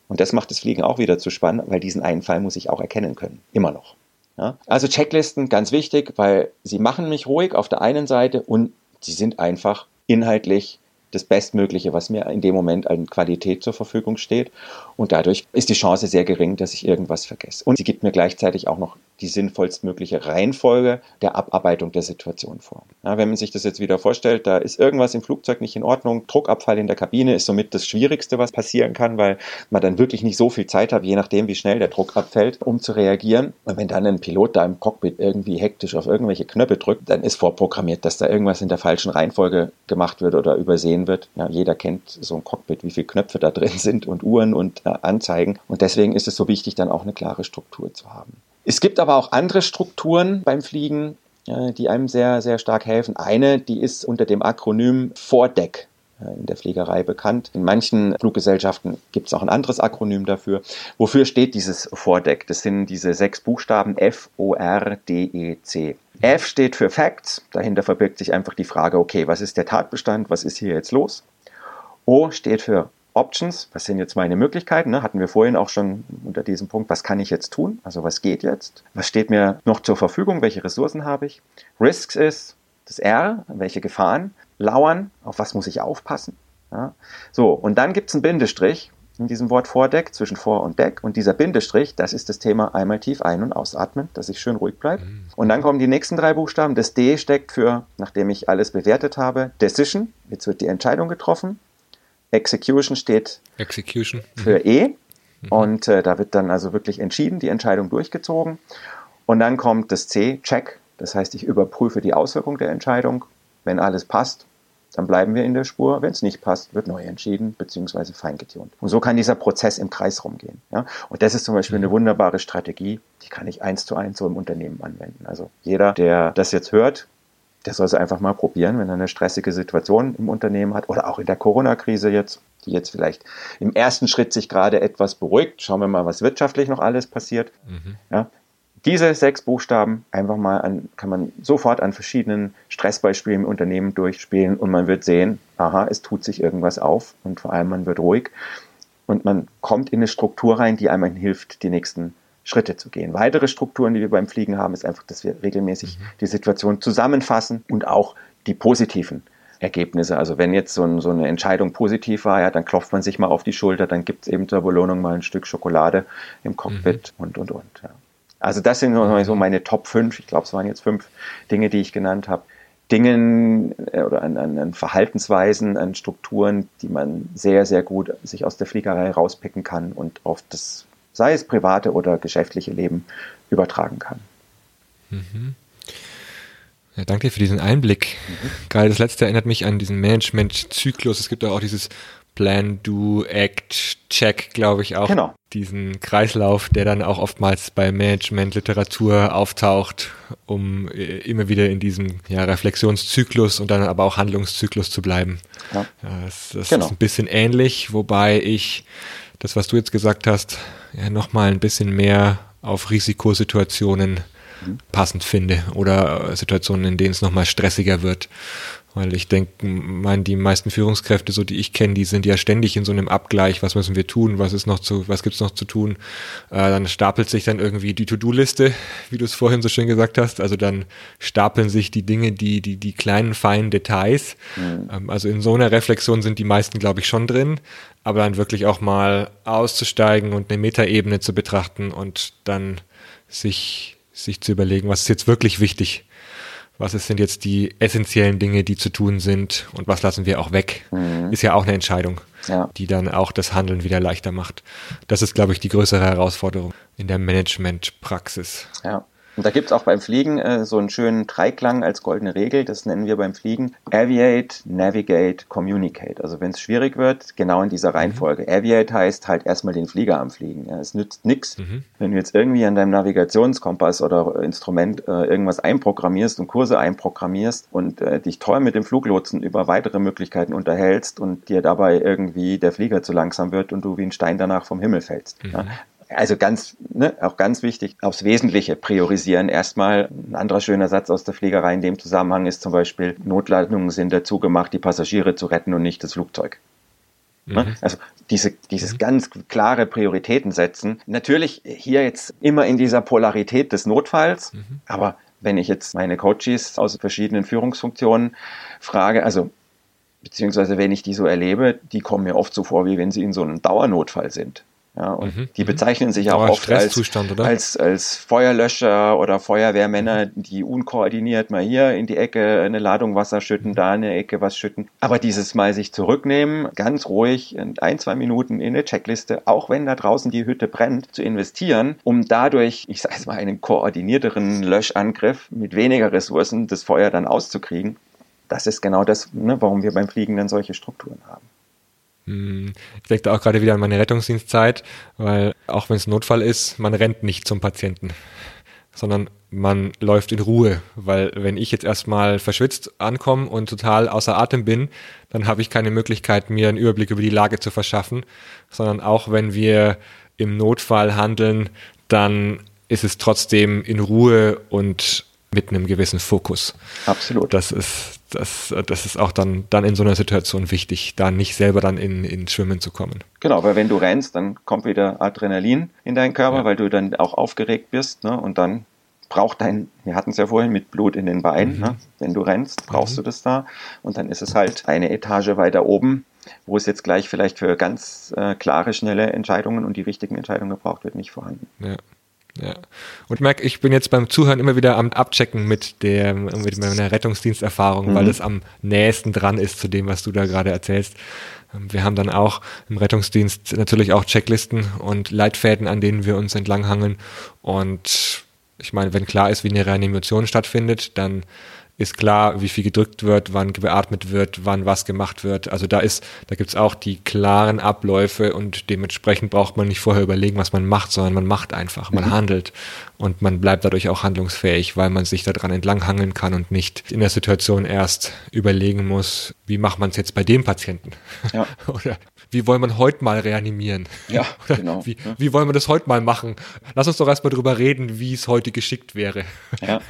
Und das macht das Fliegen auch wieder zu spannend, weil diesen einen Fall muss ich auch erkennen können. Immer noch. Ja? Also Checklisten, ganz wichtig, weil sie machen mich ruhig auf der einen Seite und sie sind einfach inhaltlich das Bestmögliche, was mir in dem Moment an Qualität zur Verfügung steht. Und dadurch ist die Chance sehr gering, dass ich irgendwas vergesse. Und sie gibt mir gleichzeitig auch noch die sinnvollstmögliche Reihenfolge der Abarbeitung der Situation vor. Ja, wenn man sich das jetzt wieder vorstellt, da ist irgendwas im Flugzeug nicht in Ordnung, Druckabfall in der Kabine ist somit das Schwierigste, was passieren kann, weil man dann wirklich nicht so viel Zeit hat, je nachdem, wie schnell der Druck abfällt, um zu reagieren. Und wenn dann ein Pilot da im Cockpit irgendwie hektisch auf irgendwelche Knöpfe drückt, dann ist vorprogrammiert, dass da irgendwas in der falschen Reihenfolge gemacht wird oder übersehen wird. Ja, jeder kennt so ein Cockpit, wie viele Knöpfe da drin sind und Uhren und äh, Anzeigen. Und deswegen ist es so wichtig, dann auch eine klare Struktur zu haben. Es gibt aber auch andere Strukturen beim Fliegen, äh, die einem sehr, sehr stark helfen. Eine, die ist unter dem Akronym Vordeck äh, in der Fliegerei bekannt. In manchen Fluggesellschaften gibt es auch ein anderes Akronym dafür. Wofür steht dieses Vordeck? Das sind diese sechs Buchstaben F, O, R, D, E, C. F steht für Facts. Dahinter verbirgt sich einfach die Frage, okay, was ist der Tatbestand? Was ist hier jetzt los? O steht für Options, was sind jetzt meine Möglichkeiten? Ne? Hatten wir vorhin auch schon unter diesem Punkt, was kann ich jetzt tun? Also was geht jetzt? Was steht mir noch zur Verfügung? Welche Ressourcen habe ich? Risks ist das R, welche Gefahren lauern, auf was muss ich aufpassen? Ja? So, und dann gibt es einen Bindestrich in diesem Wort Vordeck zwischen Vor und Deck. Und dieser Bindestrich, das ist das Thema einmal tief ein- und ausatmen, dass ich schön ruhig bleibe. Mhm. Und dann kommen die nächsten drei Buchstaben. Das D steckt für, nachdem ich alles bewertet habe, Decision. Jetzt wird die Entscheidung getroffen. Execution steht Execution. Mhm. für E. Mhm. Und äh, da wird dann also wirklich entschieden, die Entscheidung durchgezogen. Und dann kommt das C, Check. Das heißt, ich überprüfe die Auswirkung der Entscheidung. Wenn alles passt, dann bleiben wir in der Spur. Wenn es nicht passt, wird neu entschieden bzw. feingetunt. Und so kann dieser Prozess im Kreis rumgehen. Ja? Und das ist zum Beispiel eine mhm. wunderbare Strategie, die kann ich eins zu eins so im Unternehmen anwenden. Also jeder, der das jetzt hört, der soll es einfach mal probieren, wenn er eine stressige Situation im Unternehmen hat oder auch in der Corona-Krise jetzt, die jetzt vielleicht im ersten Schritt sich gerade etwas beruhigt. Schauen wir mal, was wirtschaftlich noch alles passiert. Mhm. Ja, diese sechs Buchstaben einfach mal an, kann man sofort an verschiedenen Stressbeispielen im Unternehmen durchspielen und man wird sehen, aha, es tut sich irgendwas auf und vor allem man wird ruhig und man kommt in eine Struktur rein, die einem hilft, die nächsten Schritte zu gehen. Weitere Strukturen, die wir beim Fliegen haben, ist einfach, dass wir regelmäßig mhm. die Situation zusammenfassen und auch die positiven Ergebnisse. Also wenn jetzt so, ein, so, eine Entscheidung positiv war, ja, dann klopft man sich mal auf die Schulter, dann gibt es eben zur Belohnung mal ein Stück Schokolade im Cockpit mhm. und, und, und. Ja. Also das sind so meine Top 5, ich glaube, es waren jetzt fünf Dinge, die ich genannt habe. Dingen äh, oder an, an, an, Verhaltensweisen, an Strukturen, die man sehr, sehr gut sich aus der Fliegerei rauspicken kann und auf das sei es private oder geschäftliche Leben, übertragen kann. Mhm. Ja, danke für diesen Einblick. Mhm. Gerade das letzte erinnert mich an diesen Management-Zyklus. Es gibt auch dieses Plan, Do, Act, Check, glaube ich auch. Genau. Diesen Kreislauf, der dann auch oftmals bei Management-Literatur auftaucht, um äh, immer wieder in diesem ja, Reflexionszyklus und dann aber auch Handlungszyklus zu bleiben. Ja. ja das, das genau. ist ein bisschen ähnlich, wobei ich das, was du jetzt gesagt hast, ja, nochmal ein bisschen mehr auf Risikosituationen passend finde oder Situationen, in denen es nochmal stressiger wird. Weil ich denke, mein, die meisten Führungskräfte, so die ich kenne, die sind ja ständig in so einem Abgleich, was müssen wir tun, was ist noch zu, was gibt's noch zu tun. Äh, dann stapelt sich dann irgendwie die To-Do-Liste, wie du es vorhin so schön gesagt hast. Also dann stapeln sich die Dinge, die, die, die kleinen, feinen Details. Mhm. Ähm, also in so einer Reflexion sind die meisten, glaube ich, schon drin. Aber dann wirklich auch mal auszusteigen und eine Metaebene zu betrachten und dann sich, sich zu überlegen, was ist jetzt wirklich wichtig was sind jetzt die essentiellen Dinge, die zu tun sind und was lassen wir auch weg, mhm. ist ja auch eine Entscheidung, ja. die dann auch das Handeln wieder leichter macht. Das ist, glaube ich, die größere Herausforderung in der Managementpraxis. Ja. Und da gibt es auch beim Fliegen äh, so einen schönen Dreiklang als goldene Regel, das nennen wir beim Fliegen Aviate, Navigate, Communicate. Also wenn es schwierig wird, genau in dieser mhm. Reihenfolge. Mhm. Aviate heißt halt erstmal den Flieger am Fliegen. Ja, es nützt nichts, mhm. wenn du jetzt irgendwie an deinem Navigationskompass oder Instrument äh, irgendwas einprogrammierst und Kurse einprogrammierst und äh, dich toll mit dem Fluglotsen über weitere Möglichkeiten unterhältst und dir dabei irgendwie der Flieger zu langsam wird und du wie ein Stein danach vom Himmel fällst. Mhm. Ja, also ganz, ne, auch ganz wichtig, aufs Wesentliche priorisieren. Erstmal ein anderer schöner Satz aus der Fliegerei in dem Zusammenhang ist zum Beispiel, Notlandungen sind dazu gemacht, die Passagiere zu retten und nicht das Flugzeug. Ne? Mhm. Also diese, dieses mhm. ganz klare Prioritäten setzen. Natürlich hier jetzt immer in dieser Polarität des Notfalls, mhm. aber wenn ich jetzt meine Coaches aus verschiedenen Führungsfunktionen frage, also beziehungsweise wenn ich die so erlebe, die kommen mir oft so vor, wie wenn sie in so einem Dauernotfall sind. Ja, und mhm. die bezeichnen sich auch oft als, als, als, Feuerlöscher oder Feuerwehrmänner, die unkoordiniert mal hier in die Ecke eine Ladung Wasser schütten, da eine Ecke was schütten. Aber dieses Mal sich zurücknehmen, ganz ruhig, in ein, zwei Minuten in eine Checkliste, auch wenn da draußen die Hütte brennt, zu investieren, um dadurch, ich sage mal, einen koordinierteren Löschangriff mit weniger Ressourcen das Feuer dann auszukriegen. Das ist genau das, ne, warum wir beim Fliegen dann solche Strukturen haben. Hm, ich denke auch gerade wieder an meine Rettungsdienstzeit, weil auch wenn es Notfall ist, man rennt nicht zum Patienten, sondern man läuft in Ruhe, weil wenn ich jetzt erstmal verschwitzt ankomme und total außer Atem bin, dann habe ich keine Möglichkeit, mir einen Überblick über die Lage zu verschaffen, sondern auch wenn wir im Notfall handeln, dann ist es trotzdem in Ruhe und mit einem gewissen Fokus. Absolut. Das ist, das, das ist auch dann, dann in so einer Situation wichtig, da nicht selber dann in, in Schwimmen zu kommen. Genau, weil wenn du rennst, dann kommt wieder Adrenalin in deinen Körper, ja. weil du dann auch aufgeregt bist ne? und dann braucht dein, wir hatten es ja vorhin mit Blut in den Beinen, mhm. ne? wenn du rennst, brauchst mhm. du das da und dann ist es halt eine Etage weiter oben, wo es jetzt gleich vielleicht für ganz äh, klare, schnelle Entscheidungen und die richtigen Entscheidungen gebraucht wird, nicht vorhanden. Ja. Ja. Und Merk, ich bin jetzt beim Zuhören immer wieder am Abchecken mit der, mit meiner Rettungsdiensterfahrung, mhm. weil es am nächsten dran ist zu dem, was du da gerade erzählst. Wir haben dann auch im Rettungsdienst natürlich auch Checklisten und Leitfäden, an denen wir uns entlanghangeln. Und ich meine, wenn klar ist, wie eine Reanimation stattfindet, dann ist klar, wie viel gedrückt wird, wann beatmet wird, wann was gemacht wird. Also da ist, da gibt's auch die klaren Abläufe und dementsprechend braucht man nicht vorher überlegen, was man macht, sondern man macht einfach, man mhm. handelt und man bleibt dadurch auch handlungsfähig, weil man sich daran entlanghangeln kann und nicht in der Situation erst überlegen muss, wie macht man es jetzt bei dem Patienten? Ja. Oder wie wollen wir heute mal reanimieren? Ja, genau. Wie, wie wollen wir das heute mal machen? Lass uns doch erstmal drüber reden, wie es heute geschickt wäre. Ja,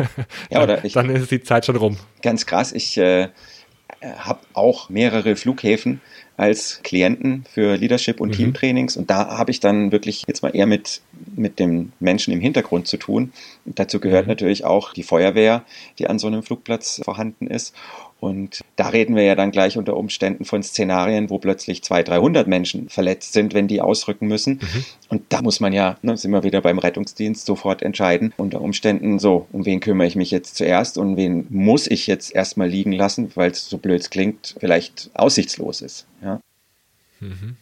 ja oder ich, Dann ist die Zeit schon rum. Ganz krass, ich äh, habe auch mehrere Flughäfen als Klienten für Leadership und mhm. Teamtrainings und da habe ich dann wirklich jetzt mal eher mit, mit dem Menschen im Hintergrund zu tun. Und dazu gehört mhm. natürlich auch die Feuerwehr, die an so einem Flugplatz vorhanden ist. Und da reden wir ja dann gleich unter Umständen von Szenarien, wo plötzlich 200, 300 Menschen verletzt sind, wenn die ausrücken müssen. Mhm. Und da muss man ja, ne, sind wir wieder beim Rettungsdienst, sofort entscheiden. Unter Umständen so, um wen kümmere ich mich jetzt zuerst und wen muss ich jetzt erstmal liegen lassen, weil es so blöd klingt, vielleicht aussichtslos ist. Ja. Mhm.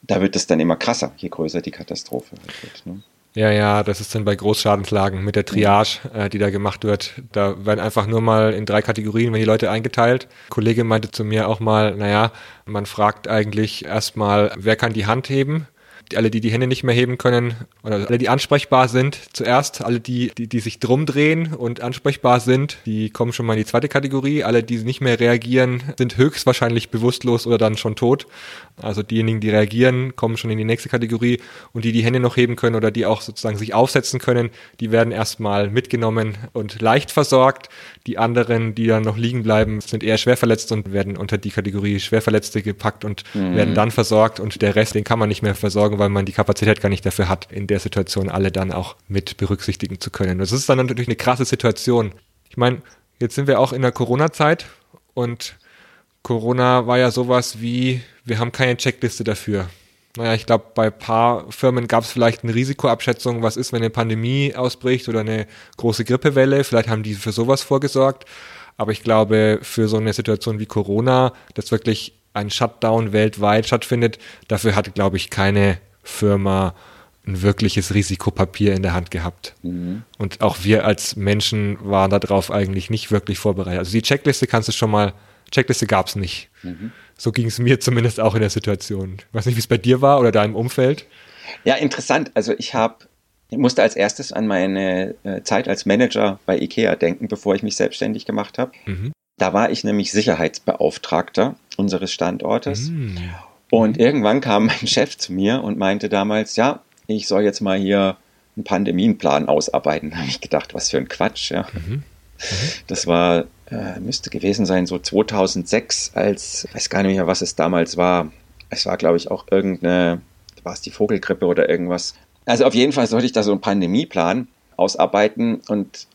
Da wird es dann immer krasser, je größer die Katastrophe wird. Ne? Ja, ja, das ist dann bei Großschadenslagen mit der Triage, äh, die da gemacht wird. Da werden einfach nur mal in drei Kategorien, wenn die Leute eingeteilt. Ein Kollege meinte zu mir auch mal, naja, man fragt eigentlich erstmal, wer kann die Hand heben? Alle, die die Hände nicht mehr heben können, oder alle, die ansprechbar sind, zuerst, alle, die, die, die sich drum drehen und ansprechbar sind, die kommen schon mal in die zweite Kategorie. Alle, die nicht mehr reagieren, sind höchstwahrscheinlich bewusstlos oder dann schon tot. Also diejenigen, die reagieren, kommen schon in die nächste Kategorie und die die Hände noch heben können oder die auch sozusagen sich aufsetzen können, die werden erstmal mitgenommen und leicht versorgt. Die anderen, die dann noch liegen bleiben, sind eher schwer verletzt und werden unter die Kategorie Schwerverletzte gepackt und mhm. werden dann versorgt und der Rest, den kann man nicht mehr versorgen, weil man die Kapazität gar nicht dafür hat, in der Situation alle dann auch mit berücksichtigen zu können. Das ist dann natürlich eine krasse Situation. Ich meine, jetzt sind wir auch in der Corona-Zeit und Corona war ja sowas wie, wir haben keine Checkliste dafür. Naja, ich glaube, bei ein paar Firmen gab es vielleicht eine Risikoabschätzung, was ist, wenn eine Pandemie ausbricht oder eine große Grippewelle. Vielleicht haben die für sowas vorgesorgt. Aber ich glaube, für so eine Situation wie Corona, dass wirklich ein Shutdown weltweit stattfindet, dafür hat, glaube ich, keine Firma ein wirkliches Risikopapier in der Hand gehabt. Mhm. Und auch wir als Menschen waren darauf eigentlich nicht wirklich vorbereitet. Also die Checkliste kannst du schon mal, Checkliste gab es nicht. Mhm. So ging es mir zumindest auch in der Situation. Ich weiß nicht, wie es bei dir war oder deinem Umfeld. Ja, interessant. Also ich habe, ich musste als erstes an meine äh, Zeit als Manager bei IKEA denken, bevor ich mich selbstständig gemacht habe. Mhm. Da war ich nämlich Sicherheitsbeauftragter unseres Standortes. Mhm. Und irgendwann kam mein Chef zu mir und meinte damals, ja, ich soll jetzt mal hier einen Pandemienplan ausarbeiten. Da habe ich gedacht, was für ein Quatsch. Ja. Mhm. Mhm. Das war, äh, müsste gewesen sein, so 2006, als, ich weiß gar nicht mehr, was es damals war. Es war, glaube ich, auch irgendeine, war es die Vogelgrippe oder irgendwas. Also auf jeden Fall sollte ich da so einen Pandemieplan ausarbeiten und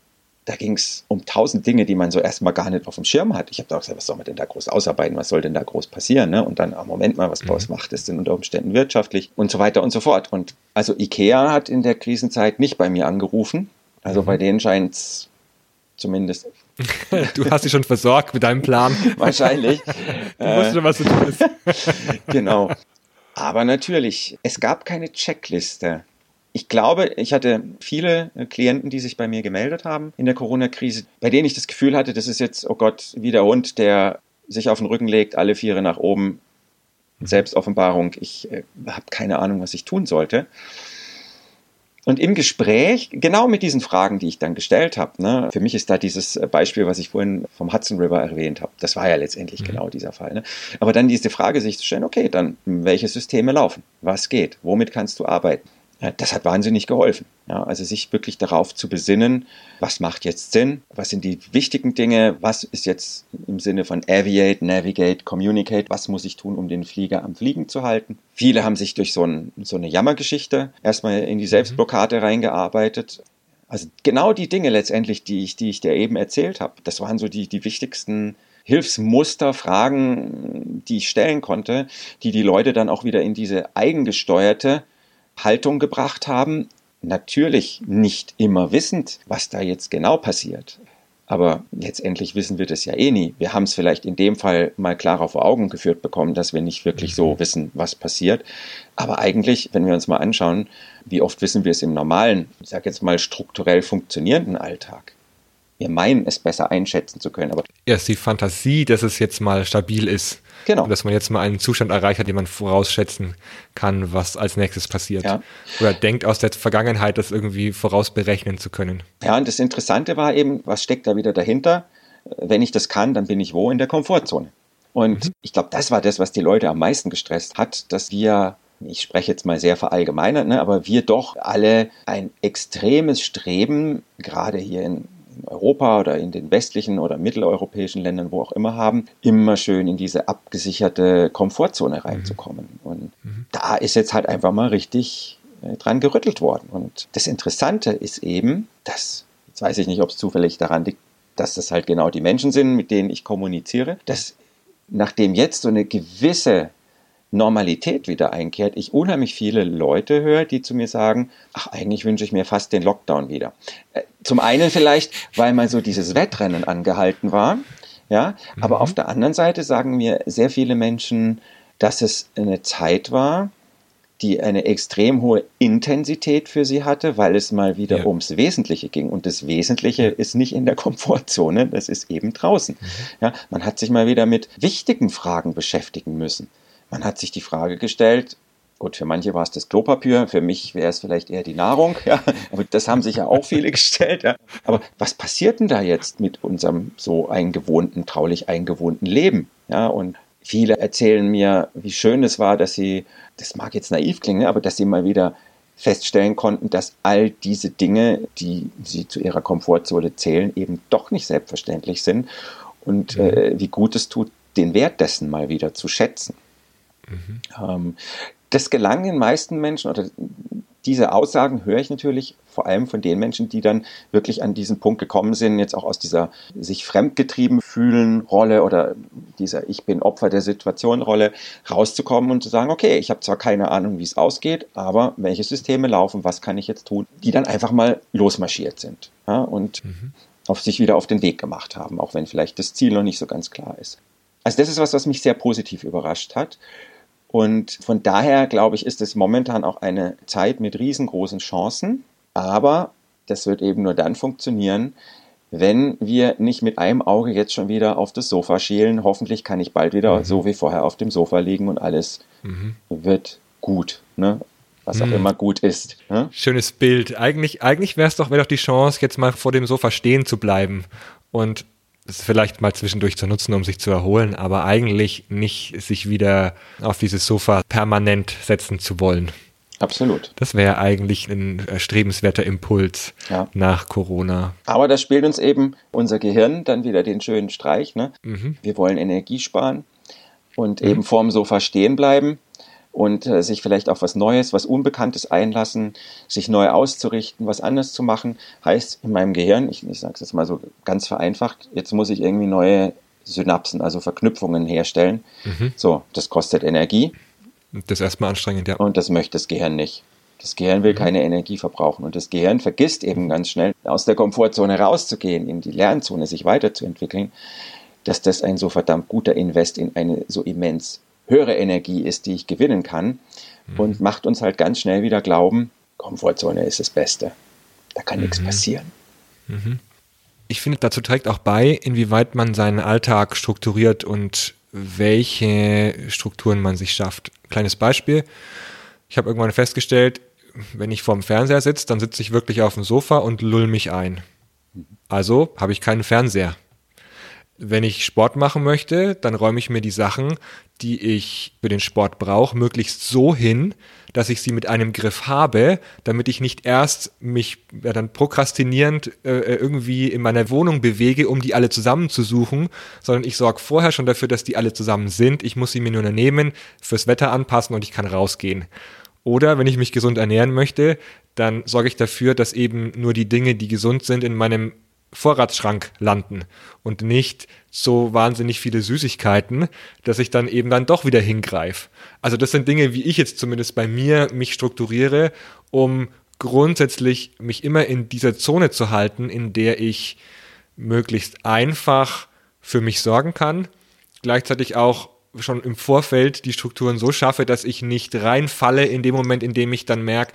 da ging es um tausend Dinge, die man so erstmal gar nicht auf dem Schirm hat. Ich habe da auch gesagt, was soll man denn da groß ausarbeiten, was soll denn da groß passieren? Ne? Und dann, ah, Moment mal, was, mhm. macht es denn unter Umständen wirtschaftlich und so weiter und so fort. Und also Ikea hat in der Krisenzeit nicht bei mir angerufen. Also mhm. bei denen scheint es zumindest. du hast dich schon versorgt mit deinem Plan. Wahrscheinlich. du wusstest schon, was du tust. genau. Aber natürlich, es gab keine Checkliste ich glaube, ich hatte viele Klienten, die sich bei mir gemeldet haben in der Corona-Krise, bei denen ich das Gefühl hatte, das ist jetzt, oh Gott, wie der Hund, der sich auf den Rücken legt, alle Viere nach oben. Selbstoffenbarung, ich äh, habe keine Ahnung, was ich tun sollte. Und im Gespräch, genau mit diesen Fragen, die ich dann gestellt habe, ne, für mich ist da dieses Beispiel, was ich vorhin vom Hudson River erwähnt habe, das war ja letztendlich mhm. genau dieser Fall. Ne? Aber dann diese Frage sich zu stellen, okay, dann welche Systeme laufen? Was geht? Womit kannst du arbeiten? Das hat wahnsinnig geholfen. Ja, also sich wirklich darauf zu besinnen, was macht jetzt Sinn, was sind die wichtigen Dinge, was ist jetzt im Sinne von Aviate, Navigate, Communicate, was muss ich tun, um den Flieger am Fliegen zu halten. Viele haben sich durch so, ein, so eine Jammergeschichte erstmal in die Selbstblockade mhm. reingearbeitet. Also genau die Dinge letztendlich, die ich, die ich dir eben erzählt habe, das waren so die, die wichtigsten Hilfsmuster, Fragen, die ich stellen konnte, die die Leute dann auch wieder in diese eigengesteuerte Haltung gebracht haben. Natürlich nicht immer wissend, was da jetzt genau passiert. Aber letztendlich wissen wir das ja eh nie. Wir haben es vielleicht in dem Fall mal klarer vor Augen geführt bekommen, dass wir nicht wirklich so wissen, was passiert. Aber eigentlich, wenn wir uns mal anschauen, wie oft wissen wir es im normalen, ich sage jetzt mal strukturell funktionierenden Alltag wir meinen, es besser einschätzen zu können. Aber Erst die Fantasie, dass es jetzt mal stabil ist. Genau. Dass man jetzt mal einen Zustand erreicht hat, den man vorausschätzen kann, was als nächstes passiert. Ja. Oder denkt aus der Vergangenheit, das irgendwie vorausberechnen zu können. Ja, und das Interessante war eben, was steckt da wieder dahinter? Wenn ich das kann, dann bin ich wo? In der Komfortzone. Und mhm. ich glaube, das war das, was die Leute am meisten gestresst hat, dass wir ich spreche jetzt mal sehr verallgemeinert, ne, aber wir doch alle ein extremes Streben, gerade hier in in Europa oder in den westlichen oder mitteleuropäischen Ländern, wo auch immer haben, immer schön in diese abgesicherte Komfortzone mhm. reinzukommen. Und mhm. da ist jetzt halt einfach mal richtig äh, dran gerüttelt worden. Und das Interessante ist eben, dass, jetzt weiß ich nicht, ob es zufällig daran liegt, dass das halt genau die Menschen sind, mit denen ich kommuniziere, dass nachdem jetzt so eine gewisse Normalität wieder einkehrt, ich unheimlich viele Leute höre, die zu mir sagen, ach, eigentlich wünsche ich mir fast den Lockdown wieder. Äh, zum einen vielleicht, weil mal so dieses Wettrennen angehalten war, ja, mhm. aber auf der anderen Seite sagen mir sehr viele Menschen, dass es eine Zeit war, die eine extrem hohe Intensität für sie hatte, weil es mal wieder ja. ums Wesentliche ging. Und das Wesentliche ist nicht in der Komfortzone, das ist eben draußen. Mhm. Ja, man hat sich mal wieder mit wichtigen Fragen beschäftigen müssen. Man hat sich die Frage gestellt, Gut, für manche war es das Klopapier, für mich wäre es vielleicht eher die Nahrung, ja. Aber das haben sich ja auch viele gestellt, ja. Aber was passiert denn da jetzt mit unserem so eingewohnten, traulich eingewohnten Leben, ja? Und viele erzählen mir, wie schön es war, dass sie, das mag jetzt naiv klingen, aber dass sie mal wieder feststellen konnten, dass all diese Dinge, die sie zu ihrer Komfortzone zählen, eben doch nicht selbstverständlich sind und mhm. äh, wie gut es tut, den Wert dessen mal wieder zu schätzen. Mhm. Das gelang den meisten Menschen oder diese Aussagen höre ich natürlich vor allem von den Menschen, die dann wirklich an diesen Punkt gekommen sind, jetzt auch aus dieser sich fremdgetrieben fühlen Rolle oder dieser Ich bin Opfer der Situation Rolle rauszukommen und zu sagen, okay, ich habe zwar keine Ahnung, wie es ausgeht, aber welche Systeme laufen, was kann ich jetzt tun, die dann einfach mal losmarschiert sind ja, und mhm. auf sich wieder auf den Weg gemacht haben, auch wenn vielleicht das Ziel noch nicht so ganz klar ist. Also das ist was, was mich sehr positiv überrascht hat. Und von daher, glaube ich, ist es momentan auch eine Zeit mit riesengroßen Chancen. Aber das wird eben nur dann funktionieren, wenn wir nicht mit einem Auge jetzt schon wieder auf das Sofa schielen. Hoffentlich kann ich bald wieder mhm. so wie vorher auf dem Sofa liegen und alles mhm. wird gut. Ne? Was auch mhm. immer gut ist. Ne? Schönes Bild. Eigentlich, eigentlich wäre es doch, doch die Chance, jetzt mal vor dem Sofa stehen zu bleiben und es vielleicht mal zwischendurch zu nutzen, um sich zu erholen, aber eigentlich nicht sich wieder auf dieses Sofa permanent setzen zu wollen. Absolut. Das wäre eigentlich ein erstrebenswerter Impuls ja. nach Corona. Aber das spielt uns eben unser Gehirn dann wieder den schönen Streich. Ne? Mhm. Wir wollen Energie sparen und mhm. eben vorm Sofa stehen bleiben. Und äh, sich vielleicht auf was Neues, was Unbekanntes einlassen, sich neu auszurichten, was anderes zu machen, heißt in meinem Gehirn, ich, ich sage es jetzt mal so ganz vereinfacht, jetzt muss ich irgendwie neue Synapsen, also Verknüpfungen herstellen. Mhm. So, das kostet Energie. Das ist erstmal anstrengend, ja. Und das möchte das Gehirn nicht. Das Gehirn will mhm. keine Energie verbrauchen und das Gehirn vergisst eben ganz schnell, aus der Komfortzone rauszugehen, in die Lernzone sich weiterzuentwickeln, dass das ein so verdammt guter Invest in eine so immens höhere Energie ist, die ich gewinnen kann mhm. und macht uns halt ganz schnell wieder glauben, Komfortzone ist das Beste. Da kann mhm. nichts passieren. Mhm. Ich finde, dazu trägt auch bei, inwieweit man seinen Alltag strukturiert und welche Strukturen man sich schafft. Kleines Beispiel. Ich habe irgendwann festgestellt, wenn ich vorm Fernseher sitze, dann sitze ich wirklich auf dem Sofa und lull mich ein. Also habe ich keinen Fernseher. Wenn ich Sport machen möchte, dann räume ich mir die Sachen, die ich für den Sport brauche, möglichst so hin, dass ich sie mit einem Griff habe, damit ich nicht erst mich ja, dann prokrastinierend äh, äh irgendwie in meiner Wohnung bewege, um die alle zusammenzusuchen, sondern ich sorge vorher schon dafür, dass die alle zusammen sind. Ich muss sie mir nur nehmen, fürs Wetter anpassen und ich kann rausgehen. Oder wenn ich mich gesund ernähren möchte, dann sorge ich dafür, dass eben nur die Dinge, die gesund sind, in meinem Vorratsschrank landen und nicht so wahnsinnig viele Süßigkeiten, dass ich dann eben dann doch wieder hingreife. Also das sind Dinge, wie ich jetzt zumindest bei mir mich strukturiere, um grundsätzlich mich immer in dieser Zone zu halten, in der ich möglichst einfach für mich sorgen kann, gleichzeitig auch schon im Vorfeld die Strukturen so schaffe, dass ich nicht reinfalle in dem Moment, in dem ich dann merke,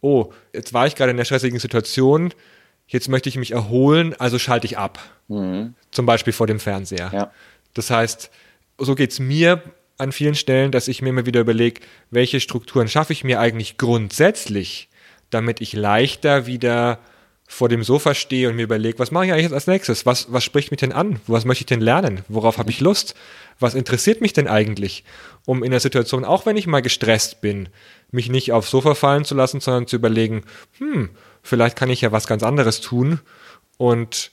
oh, jetzt war ich gerade in der stressigen Situation, jetzt möchte ich mich erholen, also schalte ich ab. Mhm. Zum Beispiel vor dem Fernseher. Ja. Das heißt, so geht es mir an vielen Stellen, dass ich mir immer wieder überlege, welche Strukturen schaffe ich mir eigentlich grundsätzlich, damit ich leichter wieder vor dem Sofa stehe und mir überlege, was mache ich eigentlich jetzt als nächstes? Was, was spricht mich denn an? Was möchte ich denn lernen? Worauf habe ich Lust? Was interessiert mich denn eigentlich? Um in der Situation, auch wenn ich mal gestresst bin, mich nicht aufs Sofa fallen zu lassen, sondern zu überlegen, hm, vielleicht kann ich ja was ganz anderes tun und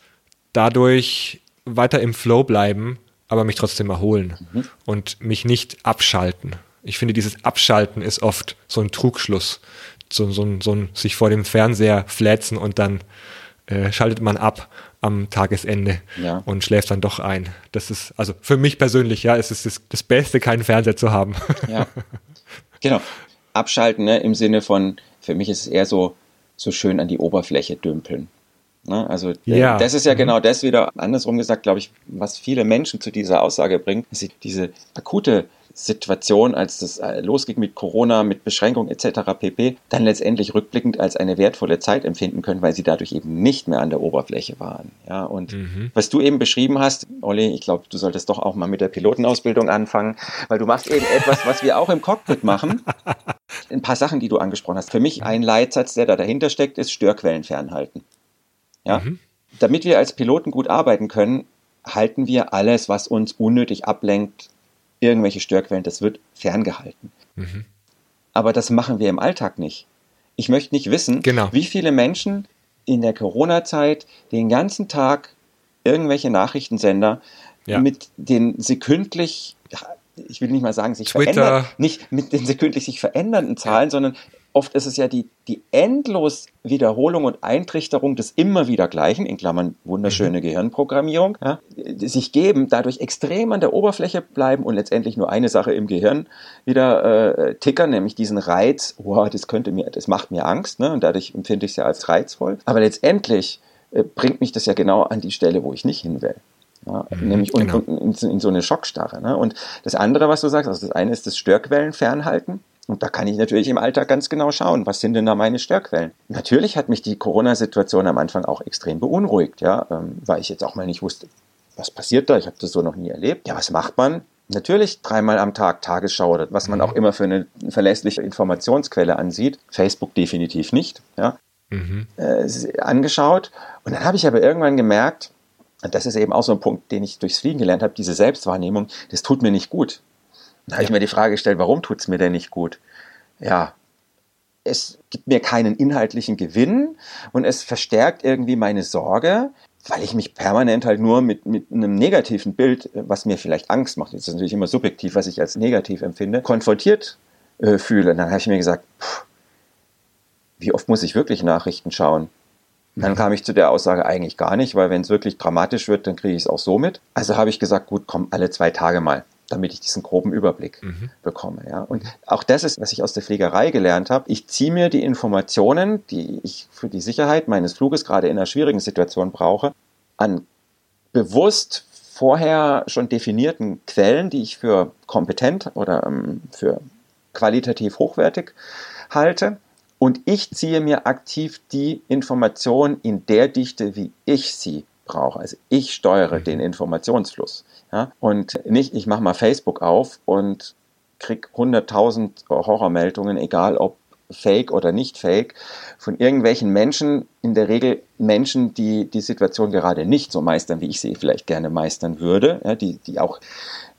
dadurch weiter im Flow bleiben, aber mich trotzdem erholen mhm. und mich nicht abschalten. Ich finde, dieses Abschalten ist oft so ein Trugschluss, so, so, so ein sich vor dem Fernseher flätzen und dann äh, schaltet man ab am Tagesende ja. und schläft dann doch ein. Das ist, also für mich persönlich, ja, es ist das, das Beste, keinen Fernseher zu haben. Ja. Genau. Abschalten, ne, im Sinne von, für mich ist es eher so, so schön an die Oberfläche dümpeln. Ne? Also ja. das ist ja mhm. genau das wieder andersrum gesagt, glaube ich, was viele Menschen zu dieser Aussage bringt, dass sie diese akute Situation, als das äh, losging mit Corona, mit Beschränkungen etc. pp., dann letztendlich rückblickend als eine wertvolle Zeit empfinden können, weil sie dadurch eben nicht mehr an der Oberfläche waren. Ja, und mhm. was du eben beschrieben hast, Olli, ich glaube, du solltest doch auch mal mit der Pilotenausbildung anfangen, weil du machst eben etwas, was wir auch im Cockpit machen. Ein paar Sachen, die du angesprochen hast. Für mich ein Leitsatz, der da dahinter steckt, ist Störquellen fernhalten. Ja? Mhm. Damit wir als Piloten gut arbeiten können, halten wir alles, was uns unnötig ablenkt, irgendwelche Störquellen, das wird ferngehalten. Mhm. Aber das machen wir im Alltag nicht. Ich möchte nicht wissen, genau. wie viele Menschen in der Corona-Zeit den ganzen Tag irgendwelche Nachrichtensender ja. mit den sekündlich, ich will nicht mal sagen, sich Twitter. verändern, nicht mit den sekündlich sich verändernden Zahlen, sondern oft ist es ja die, die endlos Wiederholung und Eintrichterung des immer wieder Gleichen, in Klammern wunderschöne mhm. Gehirnprogrammierung, ja, sich geben, dadurch extrem an der Oberfläche bleiben und letztendlich nur eine Sache im Gehirn wieder äh, tickern, nämlich diesen Reiz, wow, das könnte mir, das macht mir Angst, ne, und dadurch empfinde ich es ja als reizvoll. Aber letztendlich äh, bringt mich das ja genau an die Stelle, wo ich nicht hin will. Ja, mhm, nämlich genau. in, in, in, so eine Schockstarre. Ne? Und das andere, was du sagst, also das eine ist das Störquellen fernhalten. Und da kann ich natürlich im Alltag ganz genau schauen, was sind denn da meine Störquellen. Natürlich hat mich die Corona-Situation am Anfang auch extrem beunruhigt, ja, ähm, weil ich jetzt auch mal nicht wusste, was passiert da. Ich habe das so noch nie erlebt. Ja, was macht man? Natürlich dreimal am Tag Tagesschau oder was man auch immer für eine verlässliche Informationsquelle ansieht. Facebook definitiv nicht. Ja. Mhm. Äh, angeschaut. Und dann habe ich aber irgendwann gemerkt, das ist eben auch so ein Punkt, den ich durchs Fliegen gelernt habe, diese Selbstwahrnehmung, das tut mir nicht gut. Da habe ich mir die Frage gestellt, warum tut es mir denn nicht gut? Ja, es gibt mir keinen inhaltlichen Gewinn und es verstärkt irgendwie meine Sorge, weil ich mich permanent halt nur mit, mit einem negativen Bild, was mir vielleicht Angst macht, das ist natürlich immer subjektiv, was ich als negativ empfinde, konfrontiert äh, fühle. Dann habe ich mir gesagt, pff, wie oft muss ich wirklich Nachrichten schauen? Dann kam ich zu der Aussage eigentlich gar nicht, weil wenn es wirklich dramatisch wird, dann kriege ich es auch so mit. Also habe ich gesagt, gut, komm, alle zwei Tage mal, damit ich diesen groben Überblick mhm. bekomme. Ja. Und auch das ist, was ich aus der Fliegerei gelernt habe. Ich ziehe mir die Informationen, die ich für die Sicherheit meines Fluges gerade in einer schwierigen Situation brauche, an bewusst vorher schon definierten Quellen, die ich für kompetent oder ähm, für qualitativ hochwertig halte und ich ziehe mir aktiv die Information in der Dichte, wie ich sie brauche. Also ich steuere mhm. den Informationsfluss. Ja? Und nicht, ich mache mal Facebook auf und krieg 100.000 Horrormeldungen, egal ob fake oder nicht fake, von irgendwelchen Menschen, in der Regel Menschen, die die Situation gerade nicht so meistern, wie ich sie vielleicht gerne meistern würde, ja, die, die auch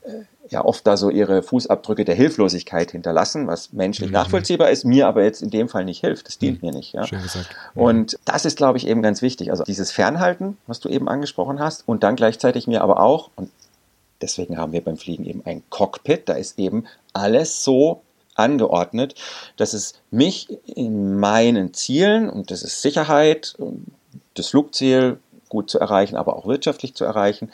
äh, ja oft da so ihre Fußabdrücke der Hilflosigkeit hinterlassen, was menschlich mhm. nachvollziehbar ist, mir aber jetzt in dem Fall nicht hilft. Das dient mhm. mir nicht. Ja? Schön gesagt. Und das ist, glaube ich, eben ganz wichtig. Also dieses Fernhalten, was du eben angesprochen hast, und dann gleichzeitig mir aber auch, und deswegen haben wir beim Fliegen eben ein Cockpit, da ist eben alles so angeordnet, dass es mich in meinen Zielen, und das ist Sicherheit, das Flugziel gut zu erreichen, aber auch wirtschaftlich zu erreichen,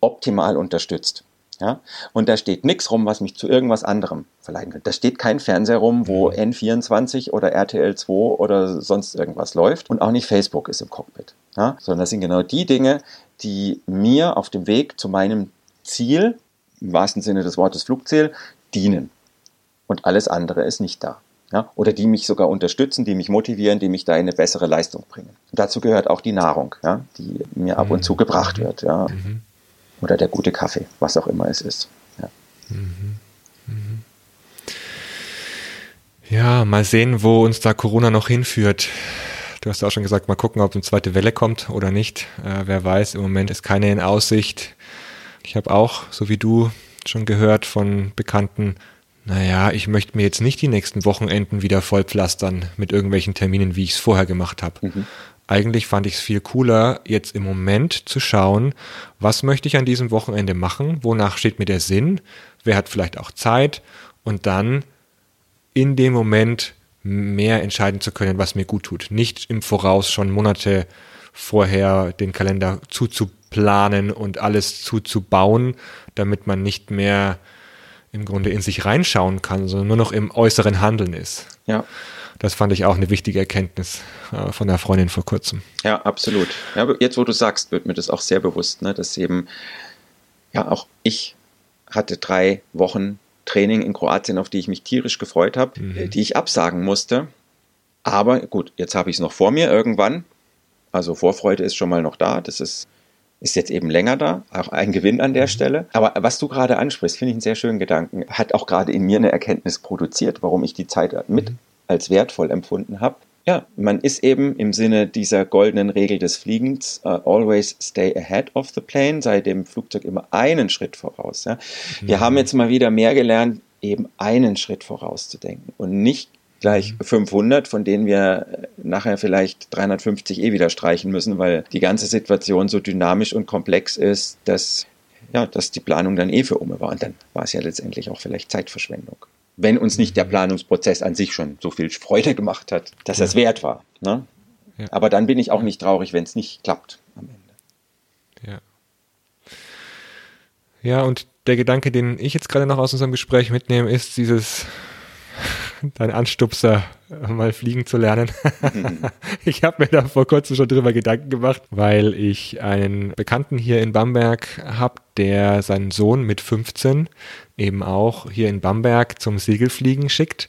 optimal unterstützt. Ja? Und da steht nichts rum, was mich zu irgendwas anderem verleiten könnte. Da steht kein Fernseher rum, wo mhm. N24 oder RTL 2 oder sonst irgendwas läuft. Und auch nicht Facebook ist im Cockpit. Ja? Sondern das sind genau die Dinge, die mir auf dem Weg zu meinem Ziel, im wahrsten Sinne des Wortes Flugziel, dienen. Und alles andere ist nicht da. Ja? Oder die mich sogar unterstützen, die mich motivieren, die mich da in eine bessere Leistung bringen. Und dazu gehört auch die Nahrung, ja? die mir ab und zu gebracht wird. Ja? Mhm oder der gute Kaffee, was auch immer es ist. Ja. Mhm. Mhm. ja, mal sehen, wo uns da Corona noch hinführt. Du hast auch schon gesagt, mal gucken, ob eine zweite Welle kommt oder nicht. Äh, wer weiß, im Moment ist keine in Aussicht. Ich habe auch, so wie du, schon gehört von Bekannten, naja, ich möchte mir jetzt nicht die nächsten Wochenenden wieder vollpflastern mit irgendwelchen Terminen, wie ich es vorher gemacht habe. Mhm eigentlich fand ich es viel cooler, jetzt im Moment zu schauen, was möchte ich an diesem Wochenende machen, wonach steht mir der Sinn, wer hat vielleicht auch Zeit und dann in dem Moment mehr entscheiden zu können, was mir gut tut. Nicht im Voraus schon Monate vorher den Kalender zuzuplanen und alles zuzubauen, damit man nicht mehr im Grunde in sich reinschauen kann, sondern nur noch im äußeren Handeln ist. Ja. Das fand ich auch eine wichtige Erkenntnis äh, von der Freundin vor kurzem. Ja, absolut. Ja, jetzt, wo du sagst, wird mir das auch sehr bewusst, ne, dass eben, ja, auch ich hatte drei Wochen Training in Kroatien, auf die ich mich tierisch gefreut habe, mhm. die ich absagen musste. Aber gut, jetzt habe ich es noch vor mir irgendwann. Also Vorfreude ist schon mal noch da. Das ist, ist jetzt eben länger da. Auch ein Gewinn an der mhm. Stelle. Aber was du gerade ansprichst, finde ich einen sehr schönen Gedanken. Hat auch gerade in mir eine Erkenntnis produziert, warum ich die Zeit mit mhm als wertvoll empfunden habe. Ja, man ist eben im Sinne dieser goldenen Regel des Fliegens, uh, always stay ahead of the plane, sei dem Flugzeug immer einen Schritt voraus. Ja. Wir mhm. haben jetzt mal wieder mehr gelernt, eben einen Schritt vorauszudenken und nicht gleich 500, mhm. von denen wir äh, nachher vielleicht 350 eh wieder streichen müssen, weil die ganze Situation so dynamisch und komplex ist, dass, ja, dass die Planung dann eh für Ume war. Und dann war es ja letztendlich auch vielleicht Zeitverschwendung wenn uns nicht der Planungsprozess an sich schon so viel Freude gemacht hat, dass ja. das wert war. Ne? Ja. Aber dann bin ich auch nicht traurig, wenn es nicht klappt am Ende. Ja. Ja, und der Gedanke, den ich jetzt gerade noch aus unserem Gespräch mitnehme, ist dieses, dein Anstupser, mal fliegen zu lernen. ich habe mir da vor kurzem schon drüber Gedanken gemacht, weil ich einen Bekannten hier in Bamberg habe, der seinen Sohn mit 15 eben auch hier in Bamberg zum Segelfliegen schickt.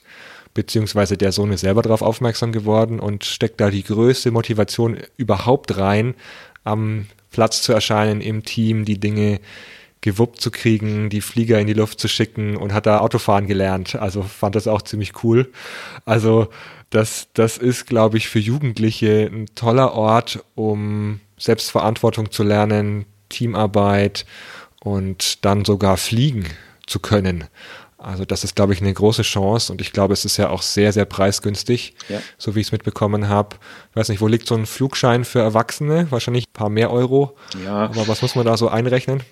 Beziehungsweise der Sohn ist selber darauf aufmerksam geworden und steckt da die größte Motivation überhaupt rein, am Platz zu erscheinen im Team, die Dinge gewuppt zu kriegen, die Flieger in die Luft zu schicken und hat da Autofahren gelernt. Also fand das auch ziemlich cool. Also das, das ist, glaube ich, für Jugendliche ein toller Ort, um Selbstverantwortung zu lernen, Teamarbeit und dann sogar fliegen zu können. Also das ist, glaube ich, eine große Chance und ich glaube, es ist ja auch sehr, sehr preisgünstig, ja. so wie ich es mitbekommen habe. Ich weiß nicht, wo liegt so ein Flugschein für Erwachsene? Wahrscheinlich ein paar mehr Euro. Ja. Aber was muss man da so einrechnen?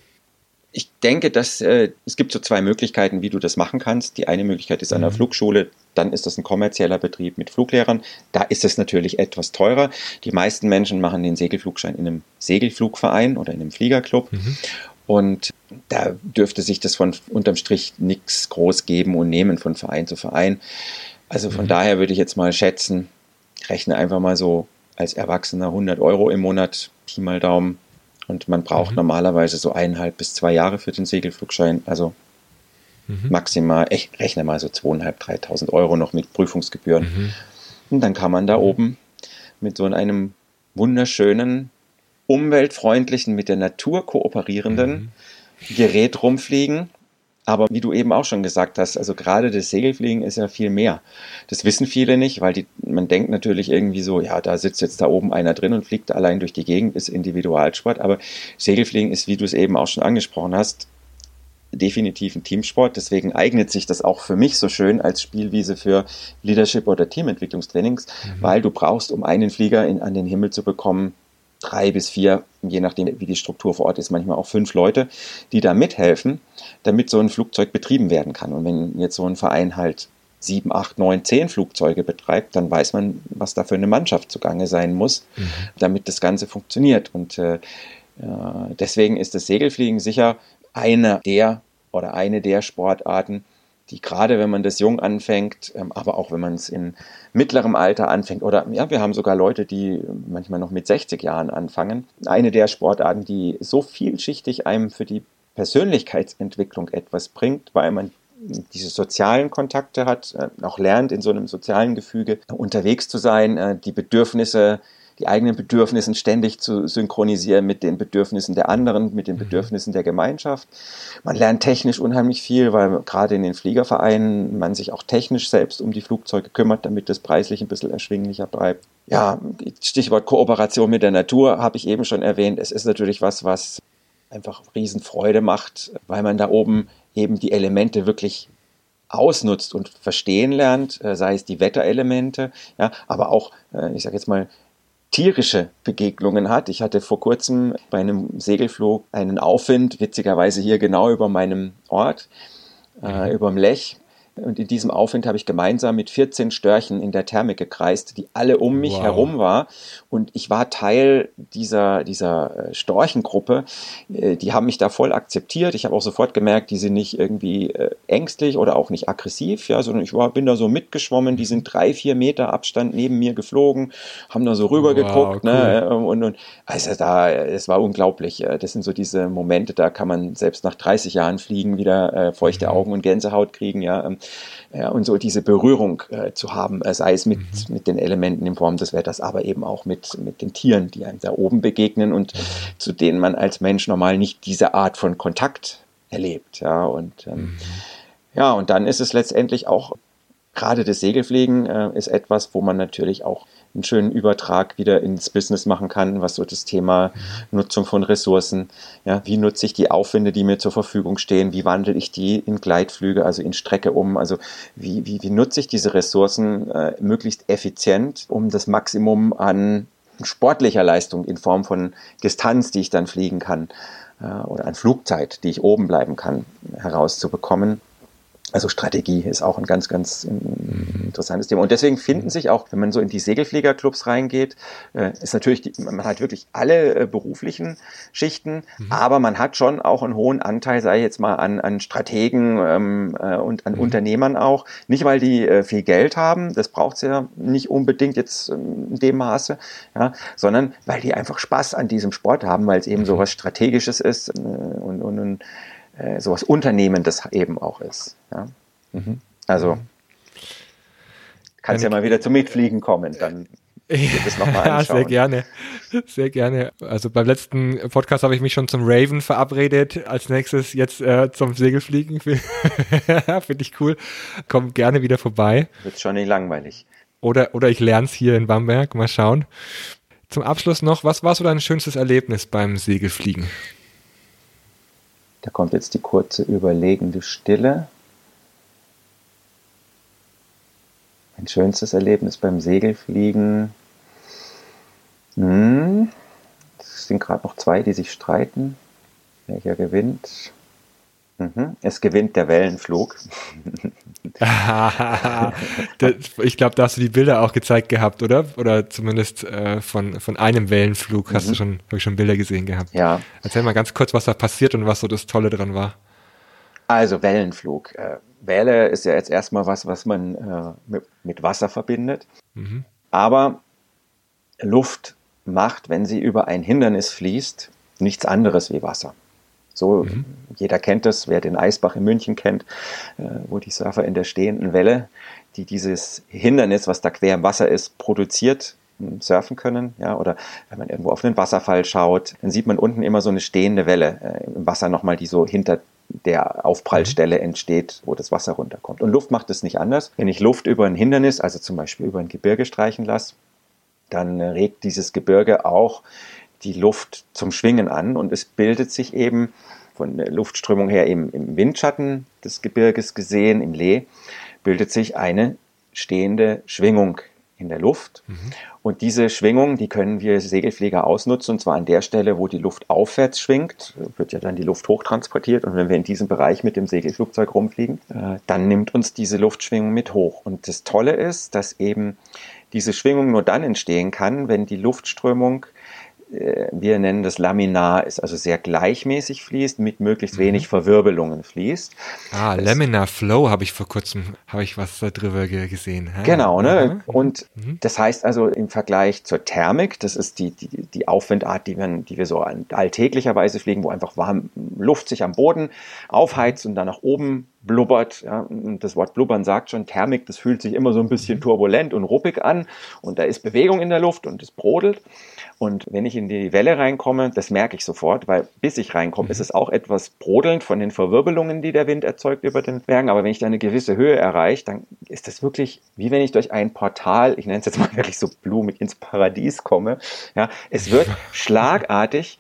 Ich denke, dass äh, es gibt so zwei Möglichkeiten, wie du das machen kannst. Die eine Möglichkeit ist an der mhm. Flugschule, dann ist das ein kommerzieller Betrieb mit Fluglehrern. Da ist es natürlich etwas teurer. Die meisten Menschen machen den Segelflugschein in einem Segelflugverein oder in einem Fliegerclub. Mhm. Und da dürfte sich das von unterm Strich nichts groß geben und nehmen von Verein zu Verein. Also von mhm. daher würde ich jetzt mal schätzen, rechne einfach mal so als Erwachsener 100 Euro im Monat, Pi mal Daumen, und man braucht mhm. normalerweise so eineinhalb bis zwei Jahre für den Segelflugschein. Also mhm. maximal, ich rechne mal so zweieinhalb, dreitausend Euro noch mit Prüfungsgebühren. Mhm. Und dann kann man da oben mit so einem wunderschönen, umweltfreundlichen, mit der Natur kooperierenden mhm. Gerät rumfliegen aber wie du eben auch schon gesagt hast, also gerade das Segelfliegen ist ja viel mehr. Das wissen viele nicht, weil die, man denkt natürlich irgendwie so, ja, da sitzt jetzt da oben einer drin und fliegt allein durch die Gegend, ist Individualsport. Aber Segelfliegen ist, wie du es eben auch schon angesprochen hast, definitiv ein Teamsport. Deswegen eignet sich das auch für mich so schön als Spielwiese für Leadership oder Teamentwicklungstrainings, mhm. weil du brauchst, um einen Flieger in, an den Himmel zu bekommen, drei bis vier, je nachdem, wie die Struktur vor Ort ist, manchmal auch fünf Leute, die da mithelfen, damit so ein Flugzeug betrieben werden kann. Und wenn jetzt so ein Verein halt sieben, acht, neun, zehn Flugzeuge betreibt, dann weiß man, was da für eine Mannschaft zugange sein muss, mhm. damit das Ganze funktioniert. Und äh, deswegen ist das Segelfliegen sicher eine der oder eine der Sportarten, die gerade wenn man das jung anfängt, ähm, aber auch wenn man es in mittlerem Alter anfängt, oder ja, wir haben sogar Leute, die manchmal noch mit 60 Jahren anfangen, eine der Sportarten, die so vielschichtig einem für die Persönlichkeitsentwicklung etwas bringt, weil man diese sozialen Kontakte hat, äh, auch lernt, in so einem sozialen Gefüge unterwegs zu sein, äh, die Bedürfnisse die eigenen Bedürfnisse ständig zu synchronisieren mit den Bedürfnissen der anderen, mit den mhm. Bedürfnissen der Gemeinschaft. Man lernt technisch unheimlich viel, weil gerade in den Fliegervereinen man sich auch technisch selbst um die Flugzeuge kümmert, damit das preislich ein bisschen erschwinglicher bleibt. Ja, Stichwort Kooperation mit der Natur habe ich eben schon erwähnt. Es ist natürlich was, was einfach Riesenfreude macht, weil man da oben eben die Elemente wirklich ausnutzt und verstehen lernt, äh, sei es die Wetterelemente, ja, aber auch, äh, ich sage jetzt mal, tierische Begegnungen hat. Ich hatte vor kurzem bei einem Segelflug einen Aufwind, witzigerweise hier genau über meinem Ort, äh, mhm. über dem Lech. Und in diesem Aufwind habe ich gemeinsam mit 14 Störchen in der Thermik gekreist, die alle um mich wow. herum war. Und ich war Teil dieser, dieser äh, Storchengruppe. Äh, die haben mich da voll akzeptiert. Ich habe auch sofort gemerkt, die sind nicht irgendwie äh, ängstlich oder auch nicht aggressiv, ja, sondern ich war, bin da so mitgeschwommen. Die sind drei, vier Meter Abstand neben mir geflogen, haben da so rüber wow, geguckt. Ne, cool. Ne, und, und also da, es war unglaublich. Das sind so diese Momente, da kann man selbst nach 30 Jahren fliegen wieder feuchte mhm. Augen und Gänsehaut kriegen, ja. Ja, und so diese Berührung äh, zu haben, äh, sei es mit, mhm. mit den Elementen in Form des Wetters, aber eben auch mit, mit den Tieren, die einem da oben begegnen und mhm. zu denen man als Mensch normal nicht diese Art von Kontakt erlebt. Ja, und, ähm, mhm. ja, und dann ist es letztendlich auch gerade das Segelfliegen äh, ist etwas, wo man natürlich auch einen schönen Übertrag wieder ins Business machen kann, was so das Thema Nutzung von Ressourcen, ja, wie nutze ich die Aufwände, die mir zur Verfügung stehen, wie wandle ich die in Gleitflüge, also in Strecke um, also wie, wie, wie nutze ich diese Ressourcen äh, möglichst effizient, um das Maximum an sportlicher Leistung in Form von Distanz, die ich dann fliegen kann, äh, oder an Flugzeit, die ich oben bleiben kann, herauszubekommen. Also Strategie ist auch ein ganz, ganz mhm. interessantes Thema. Und deswegen finden sich auch, wenn man so in die Segelfliegerclubs reingeht, äh, ist natürlich, die, man hat wirklich alle äh, beruflichen Schichten, mhm. aber man hat schon auch einen hohen Anteil, sei jetzt mal an, an Strategen ähm, äh, und an mhm. Unternehmern auch. Nicht, weil die äh, viel Geld haben, das braucht es ja nicht unbedingt jetzt in dem Maße, ja, sondern weil die einfach Spaß an diesem Sport haben, weil es eben mhm. so was Strategisches ist äh, und, und, und äh, sowas Unternehmendes eben auch ist. Ja? Mhm. Also kannst ja mal wieder zum Mitfliegen kommen, dann nochmal Ja, sehr gerne. Sehr gerne. Also beim letzten Podcast habe ich mich schon zum Raven verabredet. Als nächstes jetzt äh, zum Segelfliegen. Finde ich cool. Komm gerne wieder vorbei. Wird schon nicht langweilig. Oder, oder ich lerne es hier in Bamberg. Mal schauen. Zum Abschluss noch, was war so dein schönstes Erlebnis beim Segelfliegen? Da kommt jetzt die kurze überlegende Stille. Mein schönstes Erlebnis beim Segelfliegen. Hm, es sind gerade noch zwei, die sich streiten. Welcher gewinnt? Mhm. Es gewinnt der Wellenflug. ich glaube, da hast du die Bilder auch gezeigt gehabt, oder? Oder zumindest äh, von, von einem Wellenflug mhm. hast du mhm. schon, habe ich schon Bilder gesehen gehabt. Ja. Erzähl mal ganz kurz, was da passiert und was so das Tolle dran war. Also Wellenflug. Äh, Welle ist ja jetzt erstmal was, was man äh, mit, mit, Wasser verbindet. Mhm. Aber Luft macht, wenn sie über ein Hindernis fließt, nichts anderes wie Wasser. So, mhm. jeder kennt das, wer den Eisbach in München kennt, äh, wo die Surfer in der stehenden Welle, die dieses Hindernis, was da quer im Wasser ist, produziert, hm, surfen können, ja, oder wenn man irgendwo auf einen Wasserfall schaut, dann sieht man unten immer so eine stehende Welle äh, im Wasser nochmal, die so hinter der Aufprallstelle mhm. entsteht, wo das Wasser runterkommt. Und Luft macht es nicht anders. Wenn ich Luft über ein Hindernis, also zum Beispiel über ein Gebirge streichen lasse, dann regt dieses Gebirge auch die Luft zum Schwingen an und es bildet sich eben von der Luftströmung her im, im Windschatten des Gebirges gesehen, im Lee, bildet sich eine stehende Schwingung in der Luft. Mhm. Und diese Schwingung, die können wir Segelflieger ausnutzen, und zwar an der Stelle, wo die Luft aufwärts schwingt, wird ja dann die Luft hochtransportiert. Und wenn wir in diesem Bereich mit dem Segelflugzeug rumfliegen, äh, dann nimmt uns diese Luftschwingung mit hoch. Und das Tolle ist, dass eben diese Schwingung nur dann entstehen kann, wenn die Luftströmung wir nennen das Laminar, ist also sehr gleichmäßig fließt, mit möglichst mhm. wenig Verwirbelungen fließt. Ah, das, Laminar Flow habe ich vor kurzem, habe ich was darüber gesehen. Ja. Genau, ne? Und mhm. das heißt also im Vergleich zur Thermik, das ist die, die, die Aufwindart, die wir, die wir so alltäglicherweise fliegen, wo einfach warm Luft sich am Boden aufheizt und dann nach oben blubbert. Ja, das Wort blubbern sagt schon, Thermik, das fühlt sich immer so ein bisschen mhm. turbulent und ruppig an und da ist Bewegung in der Luft und es brodelt. Und wenn ich in die Welle reinkomme, das merke ich sofort, weil bis ich reinkomme, mhm. ist es auch etwas brodelnd von den Verwirbelungen, die der Wind erzeugt über den Bergen. Aber wenn ich da eine gewisse Höhe erreiche, dann ist das wirklich wie wenn ich durch ein Portal, ich nenne es jetzt mal wirklich so blumig, ins Paradies komme. Ja, es wird schlagartig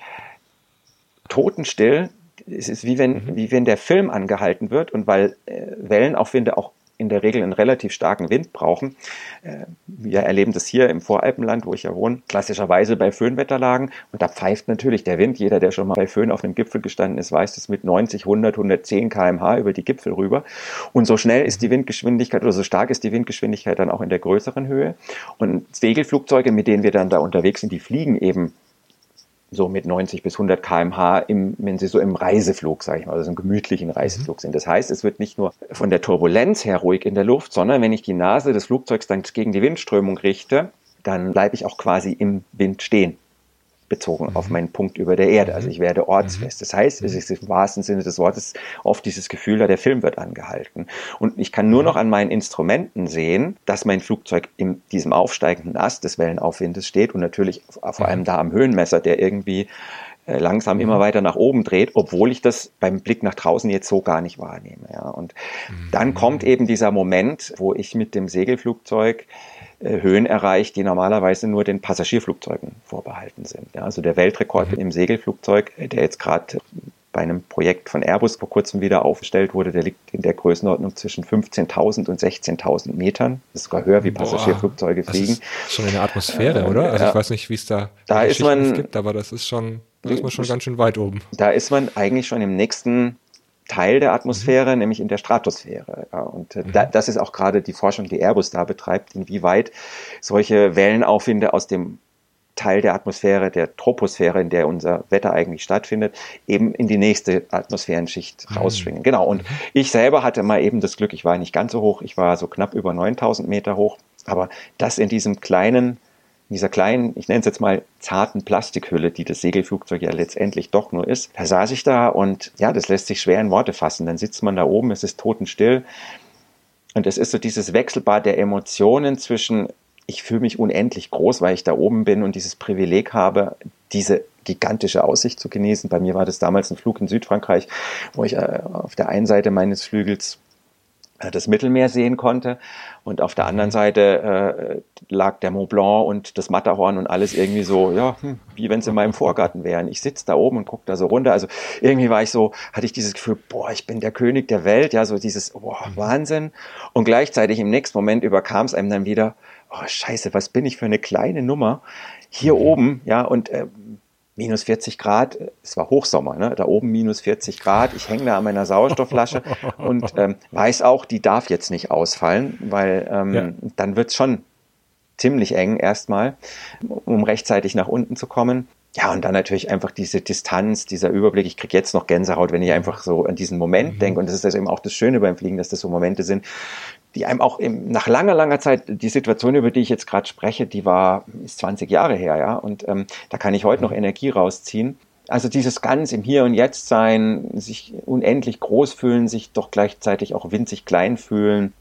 totenstill es ist wie wenn, mhm. wie wenn der Film angehalten wird und weil äh, Wellenaufwinde auch in der Regel einen relativ starken Wind brauchen. Äh, wir erleben das hier im Voralpenland, wo ich ja wohne, klassischerweise bei Föhnwetterlagen. Und da pfeift natürlich der Wind. Jeder, der schon mal bei Föhn auf einem Gipfel gestanden ist, weiß das mit 90, 100, 110 kmh über die Gipfel rüber. Und so schnell ist die Windgeschwindigkeit oder so stark ist die Windgeschwindigkeit dann auch in der größeren Höhe. Und Segelflugzeuge, mit denen wir dann da unterwegs sind, die fliegen eben so mit 90 bis 100 kmh, im, wenn sie so im Reiseflug, sage ich mal, also im gemütlichen Reiseflug mhm. sind. Das heißt, es wird nicht nur von der Turbulenz her ruhig in der Luft, sondern wenn ich die Nase des Flugzeugs dann gegen die Windströmung richte, dann bleibe ich auch quasi im Wind stehen bezogen mhm. auf meinen Punkt über der Erde. Also mhm. ich werde ortsfest. Das heißt, es mhm. ist im wahrsten Sinne des Wortes oft dieses Gefühl, da der Film wird angehalten. Und ich kann nur noch an meinen Instrumenten sehen, dass mein Flugzeug in diesem aufsteigenden Ast des Wellenaufwindes steht und natürlich vor allem da am Höhenmesser, der irgendwie äh, langsam immer weiter nach oben dreht, obwohl ich das beim Blick nach draußen jetzt so gar nicht wahrnehme. Ja. Und dann kommt eben dieser Moment, wo ich mit dem Segelflugzeug Höhen erreicht, die normalerweise nur den Passagierflugzeugen vorbehalten sind. Ja, also der Weltrekord mhm. im Segelflugzeug, äh, der jetzt gerade bei einem Projekt von Airbus vor kurzem wieder aufgestellt wurde, der liegt in der Größenordnung zwischen 15.000 und 16.000 Metern. Das ist sogar höher, wie Passagierflugzeuge Boah, fliegen. Das ist schon in der Atmosphäre, äh, oder? Also ich weiß nicht, wie es da, da ist man, gibt, aber das ist schon, da ist man schon ganz schön weit oben. Da ist man eigentlich schon im nächsten Teil der Atmosphäre, mhm. nämlich in der Stratosphäre. Und äh, mhm. da, das ist auch gerade die Forschung, die Airbus da betreibt, inwieweit solche Wellenaufwinde aus dem Teil der Atmosphäre, der Troposphäre, in der unser Wetter eigentlich stattfindet, eben in die nächste Atmosphärenschicht mhm. rausschwingen. Genau. Und ich selber hatte mal eben das Glück, ich war nicht ganz so hoch, ich war so knapp über 9000 Meter hoch, aber das in diesem kleinen in dieser kleinen, ich nenne es jetzt mal zarten Plastikhülle, die das Segelflugzeug ja letztendlich doch nur ist, da saß ich da und ja, das lässt sich schwer in Worte fassen. Dann sitzt man da oben, es ist totenstill und es ist so dieses Wechselbad der Emotionen zwischen, ich fühle mich unendlich groß, weil ich da oben bin und dieses Privileg habe, diese gigantische Aussicht zu genießen. Bei mir war das damals ein Flug in Südfrankreich, wo ich äh, auf der einen Seite meines Flügels das Mittelmeer sehen konnte. Und auf der anderen mhm. Seite äh, lag der Mont Blanc und das Matterhorn und alles irgendwie so, ja, hm, wie wenn es in meinem Vorgarten wären. Ich sitze da oben und gucke da so runter. Also irgendwie war ich so, hatte ich dieses Gefühl, boah, ich bin der König der Welt, ja, so dieses, boah, mhm. Wahnsinn. Und gleichzeitig im nächsten Moment überkam es einem dann wieder, oh scheiße, was bin ich für eine kleine Nummer hier mhm. oben, ja, und äh, minus 40 Grad, es war Hochsommer, ne? da oben minus 40 Grad, ich hänge da an meiner Sauerstoffflasche und ähm, weiß auch, die darf jetzt nicht ausfallen, weil ähm, ja. dann wird's schon ziemlich eng erstmal, um rechtzeitig nach unten zu kommen. Ja, und dann natürlich einfach diese Distanz, dieser Überblick. Ich kriege jetzt noch Gänsehaut, wenn ich einfach so an diesen Moment mhm. denke. Und das ist also eben auch das Schöne beim Fliegen, dass das so Momente sind, die einem auch im, nach langer, langer Zeit, die Situation, über die ich jetzt gerade spreche, die war, ist 20 Jahre her, ja. Und ähm, da kann ich heute noch Energie rausziehen. Also dieses ganz im Hier und Jetzt sein, sich unendlich groß fühlen, sich doch gleichzeitig auch winzig klein fühlen,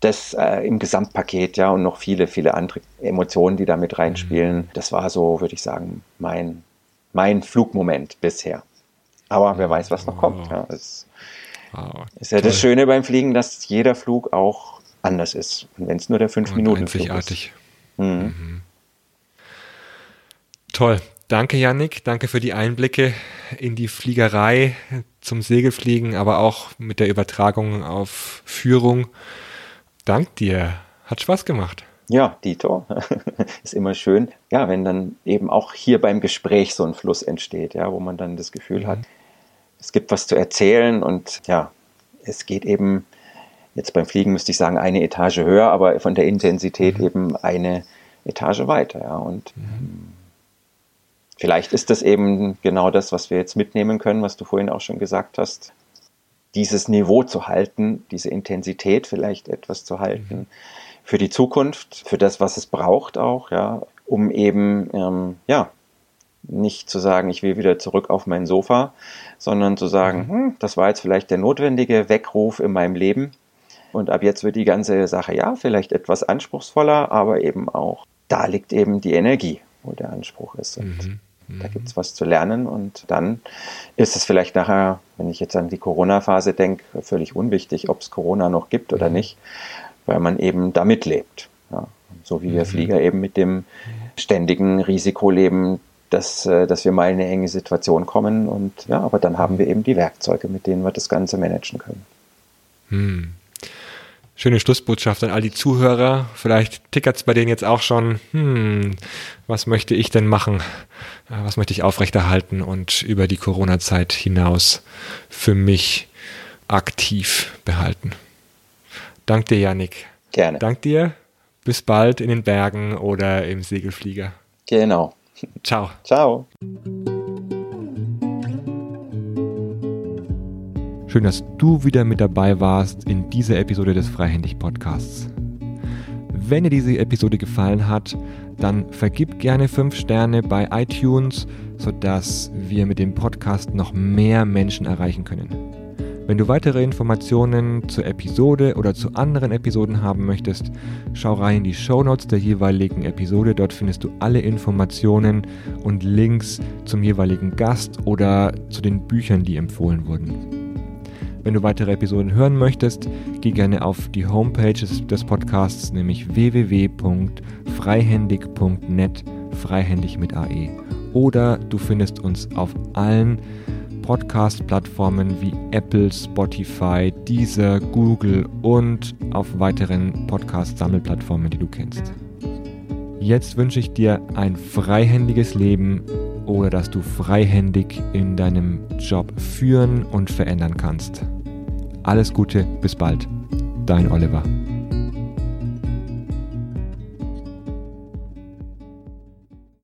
das äh, im Gesamtpaket, ja, und noch viele, viele andere Emotionen, die da mit reinspielen. Mhm. Das war so, würde ich sagen, mein, mein Flugmoment bisher. Aber wer weiß, was noch kommt. Ja, das wow, ist ja toll. das Schöne beim Fliegen, dass jeder Flug auch anders ist. Und wenn es nur der 5 Minuten Flug ist. Mhm. Mhm. Toll. Danke, Yannick. Danke für die Einblicke in die Fliegerei zum Segelfliegen, aber auch mit der Übertragung auf Führung. Dank dir. Hat Spaß gemacht. Ja, Dito. ist immer schön. Ja, wenn dann eben auch hier beim Gespräch so ein Fluss entsteht, ja, wo man dann das Gefühl mhm. hat, es gibt was zu erzählen und ja, es geht eben, jetzt beim Fliegen müsste ich sagen, eine Etage höher, aber von der Intensität mhm. eben eine Etage weiter, ja. Und mhm. vielleicht ist das eben genau das, was wir jetzt mitnehmen können, was du vorhin auch schon gesagt hast dieses Niveau zu halten, diese Intensität vielleicht etwas zu halten mhm. für die Zukunft, für das, was es braucht auch, ja, um eben, ähm, ja, nicht zu sagen, ich will wieder zurück auf mein Sofa, sondern zu sagen, mhm. hm, das war jetzt vielleicht der notwendige Weckruf in meinem Leben. Und ab jetzt wird die ganze Sache ja vielleicht etwas anspruchsvoller, aber eben auch, da liegt eben die Energie, wo der Anspruch ist. Und mhm. Da gibt es was zu lernen und dann ist es vielleicht nachher, wenn ich jetzt an die Corona-Phase denke, völlig unwichtig, ob es Corona noch gibt oder mhm. nicht, weil man eben damit lebt. Ja. So wie wir mhm. Flieger eben mit dem ständigen Risiko leben, dass, äh, dass wir mal in eine enge Situation kommen und ja, aber dann haben wir eben die Werkzeuge, mit denen wir das Ganze managen können. Hm schöne Schlussbotschaft an all die Zuhörer. Vielleicht tickert es bei denen jetzt auch schon, hm, was möchte ich denn machen? Was möchte ich aufrechterhalten und über die Corona-Zeit hinaus für mich aktiv behalten? Dank dir, Janik. Gerne. Dank dir. Bis bald in den Bergen oder im Segelflieger. Genau. Ciao. Ciao. Schön, dass du wieder mit dabei warst in dieser Episode des Freihändig Podcasts. Wenn dir diese Episode gefallen hat, dann vergib gerne 5 Sterne bei iTunes, sodass wir mit dem Podcast noch mehr Menschen erreichen können. Wenn du weitere Informationen zur Episode oder zu anderen Episoden haben möchtest, schau rein in die Show Notes der jeweiligen Episode. Dort findest du alle Informationen und Links zum jeweiligen Gast oder zu den Büchern, die empfohlen wurden. Wenn du weitere Episoden hören möchtest, geh gerne auf die Homepage des Podcasts, nämlich www.freihändig.net, freihändig mit AE. Oder du findest uns auf allen Podcast-Plattformen wie Apple, Spotify, Deezer, Google und auf weiteren Podcast-Sammelplattformen, die du kennst. Jetzt wünsche ich dir ein freihändiges Leben oder dass du freihändig in deinem Job führen und verändern kannst. Alles Gute, bis bald. Dein Oliver.